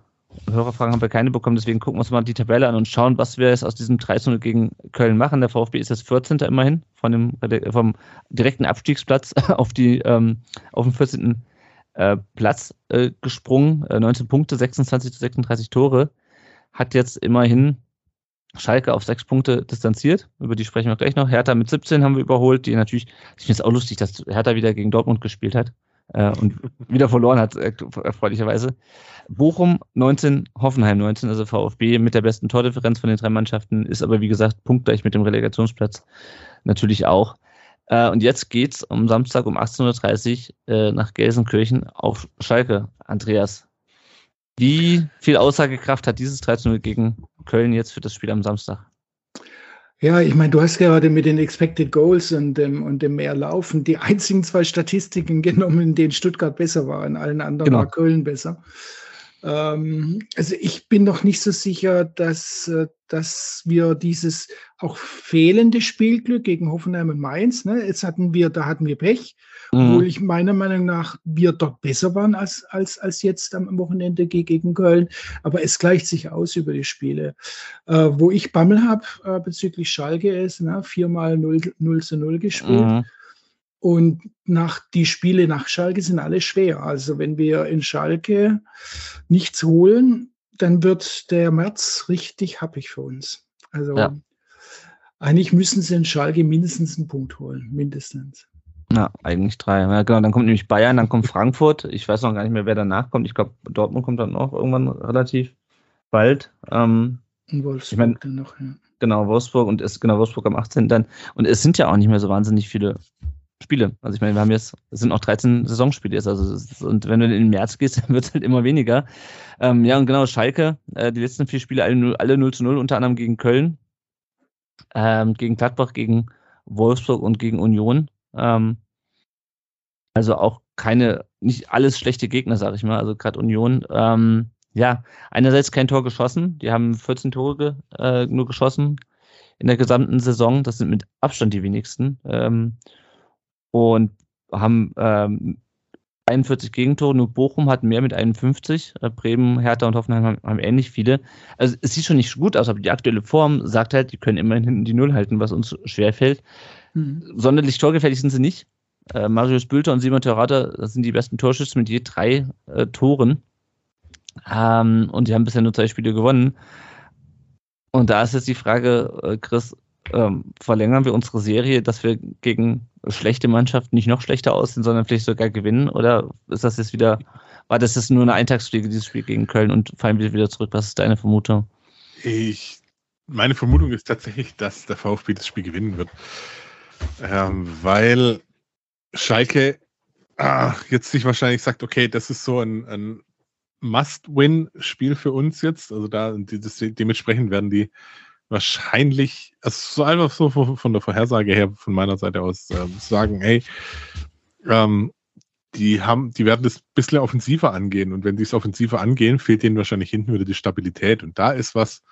Hörerfragen haben wir keine bekommen, deswegen gucken wir uns mal die Tabelle an und schauen, was wir jetzt aus diesem 3 gegen Köln machen. Der VfB ist jetzt 14. immerhin von dem, vom direkten Abstiegsplatz auf die ähm, auf den 14. Äh, Platz äh, gesprungen. Äh, 19 Punkte, 26 zu 36 Tore. Hat jetzt immerhin Schalke auf sechs Punkte distanziert. Über die sprechen wir gleich noch. Hertha mit 17 haben wir überholt, die natürlich, ich finde es auch lustig, dass Hertha wieder gegen Dortmund gespielt hat äh, und wieder verloren hat, äh, erfreulicherweise. Bochum 19, Hoffenheim 19, also VfB mit der besten Tordifferenz von den drei Mannschaften, ist aber wie gesagt punktgleich mit dem Relegationsplatz natürlich auch. Äh, und jetzt geht's am Samstag um 18.30 Uhr äh, nach Gelsenkirchen auf Schalke. Andreas, wie viel Aussagekraft hat dieses 13 gegen Köln jetzt für das Spiel am Samstag? Ja, ich meine, du hast gerade mit den Expected Goals und dem, und dem mehr Laufen die einzigen zwei Statistiken genommen, in denen Stuttgart besser war, in allen anderen genau. war Köln besser. Ähm, also ich bin noch nicht so sicher, dass, äh, dass wir dieses auch fehlende Spielglück gegen Hoffenheim und Mainz, ne, jetzt hatten wir, da hatten wir Pech, mhm. obwohl ich meiner Meinung nach wir dort besser waren als, als, als jetzt am Wochenende gegen Köln. Aber es gleicht sich aus über die Spiele. Äh, wo ich Bammel habe äh, bezüglich Schalke ist, ne, viermal 0, 0 zu 0 gespielt. Mhm. Und nach, die Spiele nach Schalke sind alle schwer. Also wenn wir in Schalke nichts holen, dann wird der März richtig happig für uns. Also ja. eigentlich müssen sie in Schalke mindestens einen Punkt holen, mindestens. Ja, eigentlich drei. Ja, genau, dann kommt nämlich Bayern, dann kommt Frankfurt. Ich weiß noch gar nicht mehr, wer danach kommt. Ich glaube, Dortmund kommt dann noch irgendwann relativ bald. Ähm, Wolfsburg Ich mein- dann noch, ja. genau, Wolfsburg und ist genau Wolfsburg am 18. dann. Und es sind ja auch nicht mehr so wahnsinnig viele Spiele. Also ich meine, wir haben jetzt, es sind auch 13 Saisonspiele jetzt. Also ist, und wenn du in den März gehst, dann wird es halt immer weniger. Ähm, ja, und genau, Schalke, äh, die letzten vier Spiele alle, null- alle 0 zu 0, unter anderem gegen Köln, ähm, gegen Gladbach, gegen Wolfsburg und gegen Union. Ähm, also auch keine, nicht alles schlechte Gegner, sag ich mal. Also gerade Union. Ähm, ja, einerseits kein Tor geschossen. Die haben 14 Tore äh, nur geschossen in der gesamten Saison. Das sind mit Abstand die wenigsten. Ähm, und haben ähm, 41 Gegentore. Nur Bochum hat mehr mit 51. Äh, Bremen, Hertha und Hoffenheim haben, haben ähnlich viele. Also es sieht schon nicht gut aus, aber die aktuelle Form sagt halt, die können immerhin hinten die Null halten, was uns schwerfällt. Hm. Sonderlich torgefährlich sind sie nicht. Äh, Marius Bülter und Simon Terrata, das sind die besten Torschützen mit je drei äh, Toren. Ähm, und die haben bisher nur zwei Spiele gewonnen. Und da ist jetzt die Frage, äh, Chris, ähm, verlängern wir unsere Serie, dass wir gegen schlechte Mannschaften nicht noch schlechter aussehen, sondern vielleicht sogar gewinnen? Oder ist das jetzt wieder, war das jetzt nur eine Eintagsfliege, dieses Spiel gegen Köln und fallen wir wieder zurück? Was ist deine Vermutung? Ich, meine Vermutung ist tatsächlich, dass der VfB das Spiel gewinnen wird. Ähm, weil Schalke ah, jetzt sich wahrscheinlich sagt, okay, das ist so ein, ein Must-Win-Spiel für uns jetzt. Also da das, dementsprechend werden die wahrscheinlich, also so einfach so von von der Vorhersage her von meiner Seite aus ähm, sagen, hey, ähm, die haben, die werden das ein bisschen offensiver angehen und wenn die es offensiver angehen, fehlt denen wahrscheinlich hinten wieder die Stabilität und da ist was,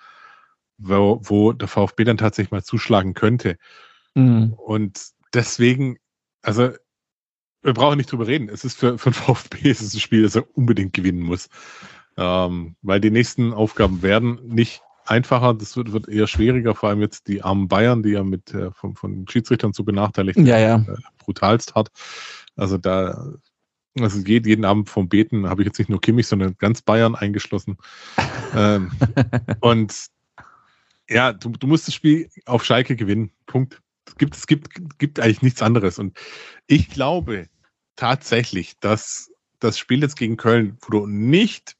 wo, wo der VfB dann tatsächlich mal zuschlagen könnte. Mhm. Und deswegen, also wir brauchen nicht drüber reden. Es ist für, für den VfB es ist ein Spiel, das er unbedingt gewinnen muss. Ähm, weil die nächsten Aufgaben werden nicht einfacher, das wird, wird eher schwieriger, vor allem jetzt die armen Bayern, die ja mit äh, von, von Schiedsrichtern so benachteiligt Ja, ja. äh, brutalst hart. Also da, also geht jeden Abend vom Beten, habe ich jetzt nicht nur Kimmich, sondern ganz Bayern eingeschlossen. ähm, und ja, du, du musst das Spiel auf Schalke gewinnen. Punkt. Es gibt, es gibt, gibt eigentlich nichts anderes. Und ich glaube tatsächlich, dass das Spiel jetzt gegen Köln, wo du nicht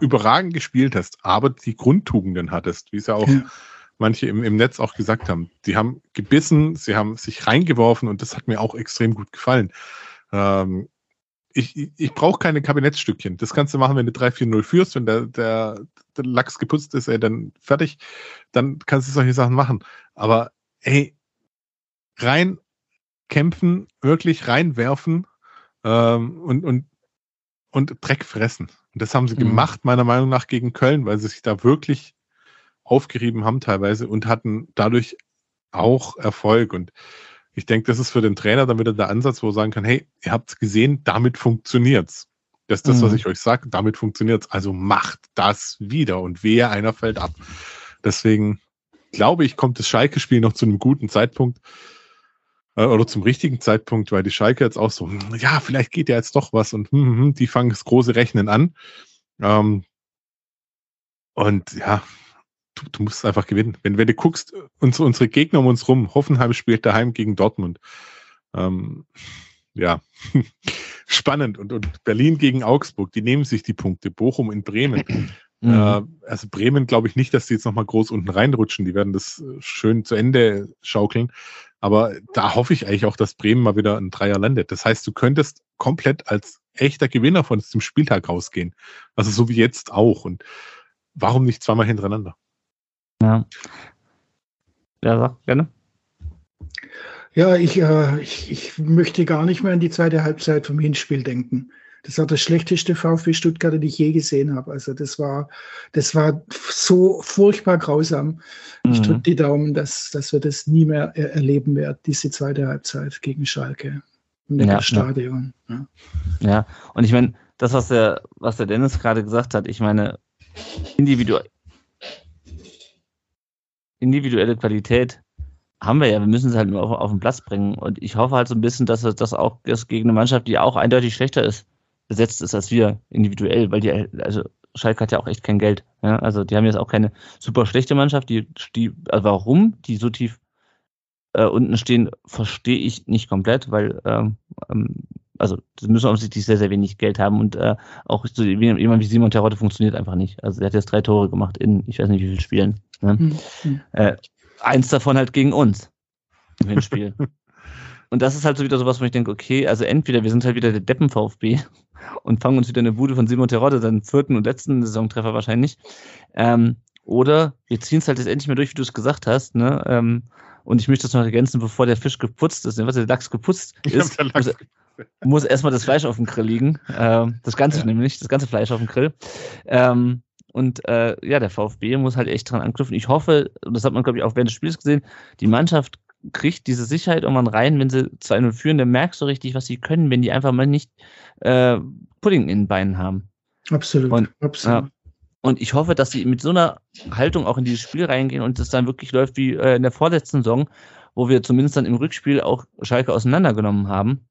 überragend gespielt hast, aber die Grundtugenden hattest, wie es ja auch Ja. manche im, im Netz auch gesagt haben. Die haben gebissen, sie haben sich reingeworfen und das hat mir auch extrem gut gefallen. Ähm, ich ich, ich brauche keine Kabinettsstückchen. Das kannst du machen, wenn du 3-4-0 führst, wenn der, der, der Lachs geputzt ist, ey, dann fertig, dann kannst du solche Sachen machen. Aber ey, rein kämpfen, wirklich reinwerfen ähm, und, und, und Dreck fressen. Und das haben sie Mhm. gemacht, meiner Meinung nach, gegen Köln, weil sie sich da wirklich aufgerieben haben teilweise und hatten dadurch auch Erfolg. Und ich denke, das ist für den Trainer dann wieder der Ansatz, wo er sagen kann, hey, ihr habt gesehen, damit funktioniert's. Das ist das, was Mhm. ich euch sage, damit funktioniert's. Also macht das wieder und wehe, einer fällt ab. Deswegen glaube ich, kommt das Schalke-Spiel noch zu einem guten Zeitpunkt äh, oder zum richtigen Zeitpunkt, weil die Schalke jetzt auch so, hm, ja, vielleicht geht ja jetzt doch was und hm, hm, hm, die fangen das große Rechnen an. Ähm, und ja, du, du musst einfach gewinnen. Wenn, wenn du guckst, unsere, unsere Gegner um uns rum, Hoffenheim spielt daheim gegen Dortmund. Ähm, ja, spannend. Und, und Berlin gegen Augsburg, die nehmen sich die Punkte. Bochum in Bremen. Mhm. Äh, also Bremen glaube ich nicht, dass die jetzt nochmal groß unten reinrutschen. Die werden das äh, schön zu Ende schaukeln. Aber da hoffe ich eigentlich auch, dass Bremen mal wieder ein Dreier landet. Das heißt, du könntest komplett als echter Gewinner von diesem Spieltag rausgehen. Also so wie jetzt auch. Und warum nicht zweimal hintereinander? Ja. Ja, sag, gerne. Ja, ich, äh, ich, ich möchte gar nicht mehr an die zweite Halbzeit vom Hinspiel denken. Das war das schlechteste VfB Stuttgart, den ich je gesehen habe. Also das war, das war so furchtbar grausam. Ich Mhm. drücke die Daumen, dass, dass wir das nie mehr er erleben werden, diese zweite Halbzeit gegen Schalke im Ja, Neckarstadion. Ja. Ja, und ich meine, das, was der, was der Dennis gerade gesagt hat, ich meine, individu individuelle Qualität haben wir ja, wir müssen sie halt nur auf, auf den Platz bringen. Und ich hoffe halt so ein bisschen, dass es- das auch das gegen eine Mannschaft, die auch eindeutig schlechter ist, besetzt ist als wir individuell, weil die, also Schalke hat ja auch echt kein Geld. Ja? Also die haben jetzt auch keine super schlechte Mannschaft, die, die also warum die so tief äh, unten stehen, verstehe ich nicht komplett, weil ähm, ähm, also sie müssen offensichtlich sehr, sehr wenig Geld haben und äh, auch so jemand wie Simon Terodde funktioniert einfach nicht. Also er hat jetzt drei Tore gemacht in, ich weiß nicht wie viele Spielen. Ne? Mhm. Äh, eins davon halt gegen uns im Hinspiel. und das ist halt so wieder sowas, wo ich denke, okay, also entweder wir sind halt wieder der Deppen-VfB und fangen uns wieder eine Bude von Simon Terodde, seinen vierten und letzten Saisontreffer wahrscheinlich. Ähm, oder wir ziehen es halt jetzt endlich mal durch, wie du es gesagt hast, ne? Ähm, und ich möchte das noch ergänzen, bevor der Fisch geputzt ist, ne? was der Lachs geputzt ist, muss, muss erstmal das Fleisch auf dem Grill liegen. Ähm, das Ganze ja. nämlich, das ganze Fleisch auf dem Grill. Ähm, und äh, ja, der VfB muss halt echt dran anknüpfen. Ich hoffe, und das hat man, glaube ich, auch während des Spiels gesehen, die Mannschaft kriegt diese Sicherheit irgendwann rein, wenn sie 2-0 führen, dann merkst du richtig, was sie können, wenn die einfach mal nicht äh, Pudding in den Beinen haben. Absolut. Und, absolut. Äh, und ich hoffe, dass sie mit so einer Haltung auch in dieses Spiel reingehen und es dann wirklich läuft wie äh, in der vorletzten Saison, wo wir zumindest dann im Rückspiel auch Schalke auseinandergenommen haben,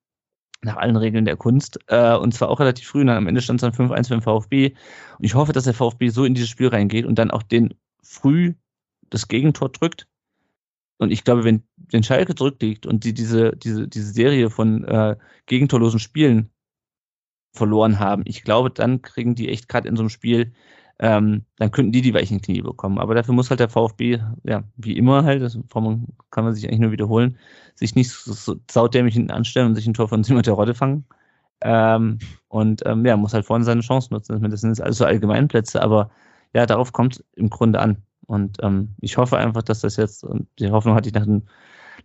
nach allen Regeln der Kunst. Äh, und zwar auch relativ früh. Und dann am Ende stand es dann 5-1 für den VfB. Und ich hoffe, dass der VfB so in dieses Spiel reingeht und dann auch den früh das Gegentor drückt. Und ich glaube, wenn, wenn Schalke zurückliegt und die diese, diese, diese Serie von äh, gegentorlosen Spielen verloren haben, ich glaube, dann kriegen die echt gerade in so einem Spiel ähm, dann könnten die die weichen Knie bekommen. Aber dafür muss halt der VfB, ja, wie immer halt, das kann man sich eigentlich nur wiederholen, sich nicht so, so saudämlich hinten anstellen und sich ein Tor von Simon der Rotte fangen. Ähm, und ähm, ja, muss halt vorne seine Chance nutzen. Das sind jetzt alles so Allgemeinplätze, aber ja, darauf kommt im Grunde an. Und ähm, ich hoffe einfach, dass das jetzt, und die Hoffnung hatte ich nach dem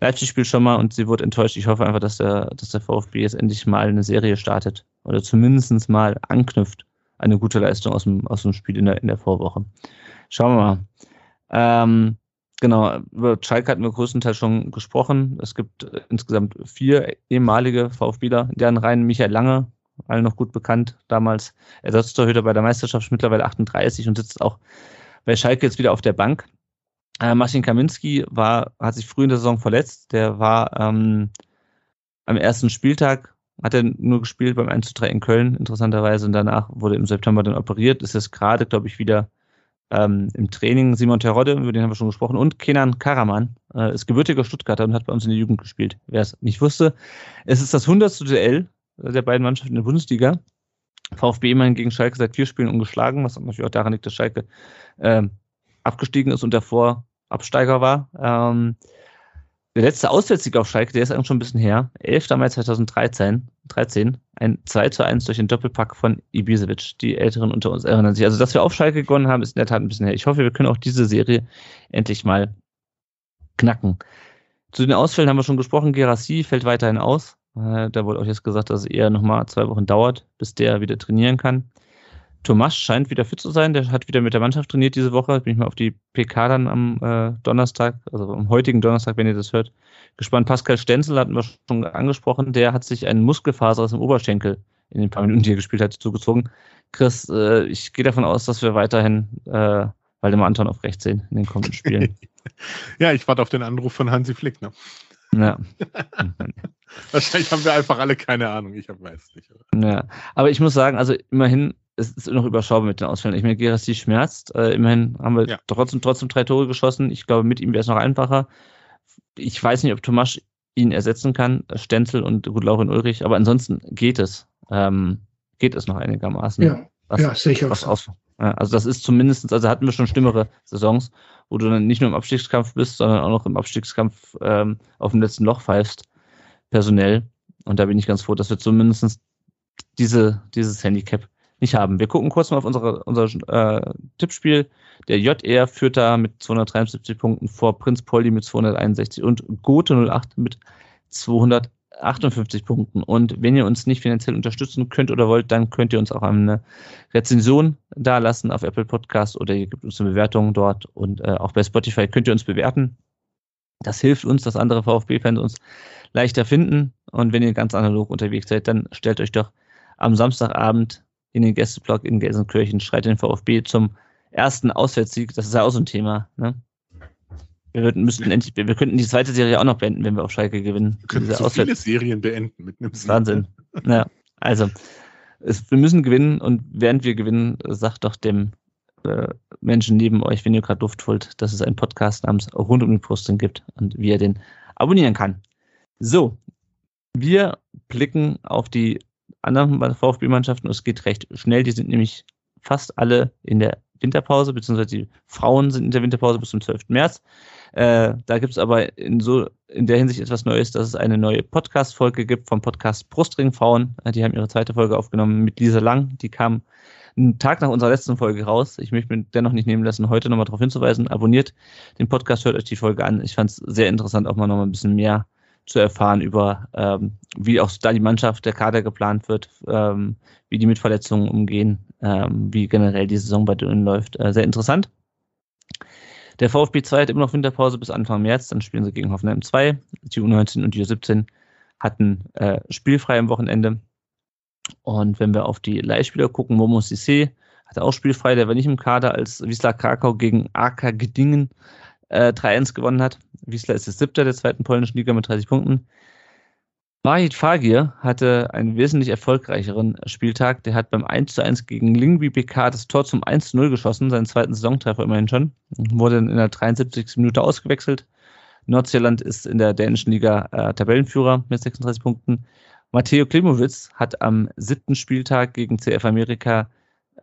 Leipzig-Spiel schon mal und sie wurde enttäuscht. Ich hoffe einfach, dass der, dass der VfB jetzt endlich mal eine Serie startet oder zumindest mal anknüpft eine gute Leistung aus dem, aus dem Spiel in der, in der Vorwoche. Schauen wir mal. Ähm, genau, über Schalke hatten wir größtenteils schon gesprochen. Es gibt äh, insgesamt vier ehemalige VfBler, deren Reihen Michael Lange, allen noch gut bekannt, damals Ersatztorhüter bei der Meisterschaft, mittlerweile 38 und sitzt auch bei Schalke jetzt wieder auf der Bank. Äh, Marcin Kaminski war, hat sich früh in der Saison verletzt. Der war ähm, am ersten Spieltag hat er nur gespielt beim 1 zu 3 in Köln, interessanterweise. Und danach wurde im September dann operiert. Ist jetzt gerade, glaube ich, wieder ähm, im Training. Simon Terodde, über den haben wir schon gesprochen. Und Kenan Karaman äh, ist gebürtiger Stuttgarter und hat bei uns in der Jugend gespielt. Wer es nicht wusste. Es ist das 100. Duell der beiden Mannschaften in der Bundesliga. VfB immerhin gegen Schalke seit vier Spielen ungeschlagen, was natürlich auch daran liegt, dass Schalke äh, abgestiegen ist und davor Absteiger war. Ähm, der letzte Auswärtssieg auf Schalke, der ist eigentlich schon ein bisschen her. 11. Mai 2013, 13, ein 2 zu 1 durch den Doppelpack von Ibisevic. Die Älteren unter uns erinnern sich. Also, dass wir auf Schalke gewonnen haben, ist in der Tat ein bisschen her. Ich hoffe, wir können auch diese Serie endlich mal knacken. Zu den Ausfällen haben wir schon gesprochen. Gerassi fällt weiterhin aus. Äh, da wurde auch jetzt gesagt, dass es eher nochmal zwei Wochen dauert, bis der wieder trainieren kann. Thomas scheint wieder fit zu sein. Der hat wieder mit der Mannschaft trainiert diese Woche. Bin ich mal auf die PK dann am äh, Donnerstag, also am heutigen Donnerstag, wenn ihr das hört, gespannt. Pascal Stenzel hatten wir schon angesprochen. Der hat sich einen Muskelfaser aus dem Oberschenkel in den paar Minuten, die er gespielt hat, zugezogen. Chris, äh, ich gehe davon aus, dass wir weiterhin äh, Waldemar Anton auf rechts sehen in den kommenden Spielen. ja, ich warte auf den Anruf von Hansi Flick. Ne? Ja. Wahrscheinlich haben wir einfach alle keine Ahnung. Ich weiß es nicht. Ja, aber ich muss sagen, also immerhin es ist noch überschaubar mit den Ausfällen. Ich meine, Gerassi schmerzt. Äh, immerhin haben wir ja. trotzdem, trotzdem drei Tore geschossen. Ich glaube, mit ihm wäre es noch einfacher. Ich weiß nicht, ob Tomasch ihn ersetzen kann, Stenzel und gut Laurin Ulrich, aber ansonsten geht es. Ähm, geht es noch einigermaßen. Ja, was, ja sicher. Was aus, also das ist zumindestens, also hatten wir schon schlimmere Saisons, wo du dann nicht nur im Abstiegskampf bist, sondern auch noch im Abstiegskampf ähm, auf dem letzten Loch pfeifst, personell. Und da bin ich ganz froh, dass wir zumindest diese, dieses Handicap nicht haben. Wir gucken kurz mal auf unsere, unser äh, Tippspiel. Der JR führt da mit 273 Punkten vor Prinz Polly mit 261 und Gote 08 mit 258 Punkten. Und wenn ihr uns nicht finanziell unterstützen könnt oder wollt, dann könnt ihr uns auch eine Rezension da lassen auf Apple Podcast oder ihr gebt uns eine Bewertung dort und äh, auch bei Spotify könnt ihr uns bewerten. Das hilft uns, dass andere VfB-Fans uns leichter finden. Und wenn ihr ganz analog unterwegs seid, dann stellt euch doch am Samstagabend in den Gästeblock in Gelsenkirchen, schreit den VfB zum ersten Auswärtssieg. Das ist ja auch so ein Thema. Ne? Wir, würden, müssten endlich, wir, wir könnten die zweite Serie auch noch beenden, wenn wir auf Schalke gewinnen. Wir können so viele Serien beenden mit einem Sieg. Wahnsinn. Ja, also es, wir müssen gewinnen und während wir gewinnen, sagt doch dem äh, Menschen neben euch, wenn ihr gerade Luft holt, dass es einen Podcast namens Rund um die Brustung gibt und wie er den abonnieren kann. So, wir blicken auf die anderen VfB-Mannschaften. Es geht recht schnell. Die sind nämlich fast alle in der Winterpause, beziehungsweise die Frauen sind in der Winterpause bis zum 12. März. Äh, da gibt es aber in so in der Hinsicht etwas Neues, dass es eine neue Podcast-Folge gibt vom Podcast Brustring Frauen. Äh, die haben ihre zweite Folge aufgenommen mit Lisa Lang. Die kam einen Tag nach unserer letzten Folge raus. Ich möchte mir dennoch nicht nehmen lassen, heute nochmal darauf hinzuweisen. Abonniert den Podcast, hört euch die Folge an. Ich fand es sehr interessant, auch mal nochmal ein bisschen mehr zu erfahren über, ähm, wie auch da die Mannschaft, der Kader geplant wird, ähm, wie die mit Verletzungen umgehen, ähm, wie generell die Saison bei denen läuft. Äh, sehr interessant. Der VfB 2 hat immer noch Winterpause bis Anfang März, dann spielen sie gegen Hoffenheim 2. Die U19 und die U17 hatten äh, spielfrei am Wochenende. Und wenn wir auf die Leihspieler gucken, Momo Sissé hatte auch spielfrei, der war nicht im Kader, als Wiesla Krakau gegen AK Gedingen äh, 3-1 gewonnen hat. Wiesla ist der siebter der zweiten polnischen Liga mit 30 Punkten. Wahid Fagir hatte einen wesentlich erfolgreicheren Spieltag. Der hat beim 1 1 gegen Lingby BK das Tor zum 1 0 geschossen, seinen zweiten Saisontreffer immerhin schon. Wurde in der 73. Minute ausgewechselt. Nordsjælland ist in der dänischen Liga äh, Tabellenführer mit 36 Punkten. Matteo Klimowitz hat am siebten Spieltag gegen CF Amerika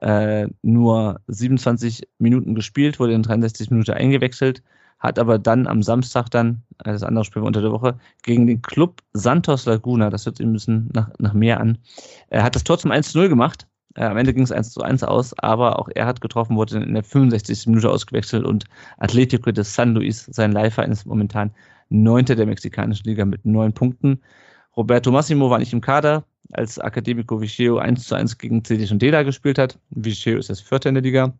äh, nur 27 Minuten gespielt, wurde in 63 Minuten eingewechselt hat aber dann am Samstag dann, äh, das andere Spiel unter der Woche, gegen den Club Santos Laguna, das hört sich ein bisschen nach, nach mehr an, er hat das Tor zum 1-0 gemacht. Äh, am Ende ging es 1 zu 1 aus, aber auch er hat getroffen, wurde in der 65. Minute ausgewechselt und Atletico de San Luis, sein Leihverein, ist momentan Neunter der mexikanischen Liga mit neun Punkten. Roberto Massimo war nicht im Kader, als Academico Vicheo 1 zu 1 gegen CD und Dela gespielt hat. Vicheo ist das Vierter in der Liga.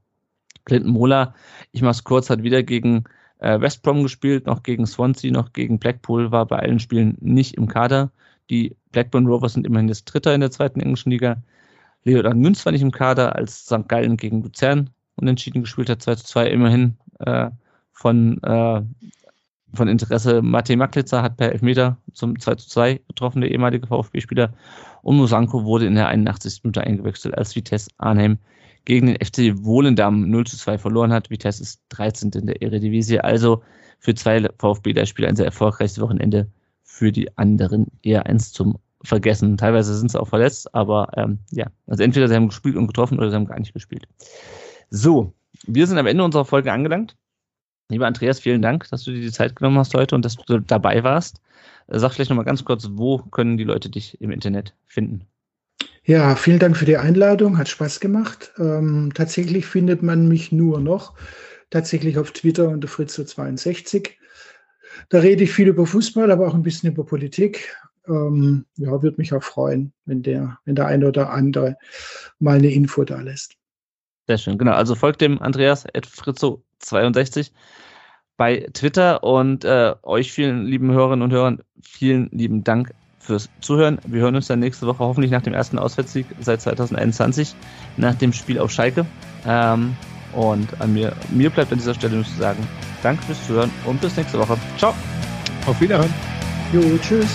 Clinton Mola, ich mach's kurz, hat wieder gegen äh, West Brom gespielt, noch gegen Swansea, noch gegen Blackpool, war bei allen Spielen nicht im Kader. Die Blackburn Rovers sind immerhin das Dritter in der zweiten englischen Liga. Leonard Münz war nicht im Kader, als St. Gallen gegen Luzern unentschieden gespielt hat, 2 zu 2 immerhin äh, von, äh, von Interesse. Matej Maklitzer hat per Elfmeter zum 2 zu 2 getroffen, der ehemalige VfB-Spieler. Und Musanko wurde in der 81. Minute eingewechselt, als Vitesse Arnhem gegen den FC Wohlendam 0 zu 2 verloren hat. Vitesse ist 13. in der Eredivisie. Also für zwei VfB-Spieler ein sehr erfolgreiches Wochenende. Für die anderen eher eins zum Vergessen. Teilweise sind sie auch verletzt, aber ähm, ja, also entweder sie haben gespielt und getroffen oder sie haben gar nicht gespielt. So, wir sind am Ende unserer Folge angelangt. Lieber Andreas, vielen Dank, dass du dir die Zeit genommen hast heute und dass du dabei warst. Sag vielleicht nochmal ganz kurz, wo können die Leute dich im Internet finden? Ja, vielen Dank für die Einladung, hat Spaß gemacht. Ähm, tatsächlich findet man mich nur noch tatsächlich auf Twitter unter Fritzo62. Da rede ich viel über Fußball, aber auch ein bisschen über Politik. Ähm, ja, würde mich auch freuen, wenn der, wenn der eine oder andere mal eine Info da lässt. Sehr schön, genau. Also folgt dem Andreas Fritzo62 bei Twitter und äh, euch vielen lieben Hörerinnen und Hörern vielen lieben Dank fürs Zuhören. Wir hören uns dann nächste Woche hoffentlich nach dem ersten Auswärtssieg seit 2021, nach dem Spiel auf Schalke. Ähm, und an mir, mir bleibt an dieser Stelle nur zu sagen, danke fürs Zuhören und bis nächste Woche. Ciao. Auf Wiederhören. Jo, tschüss.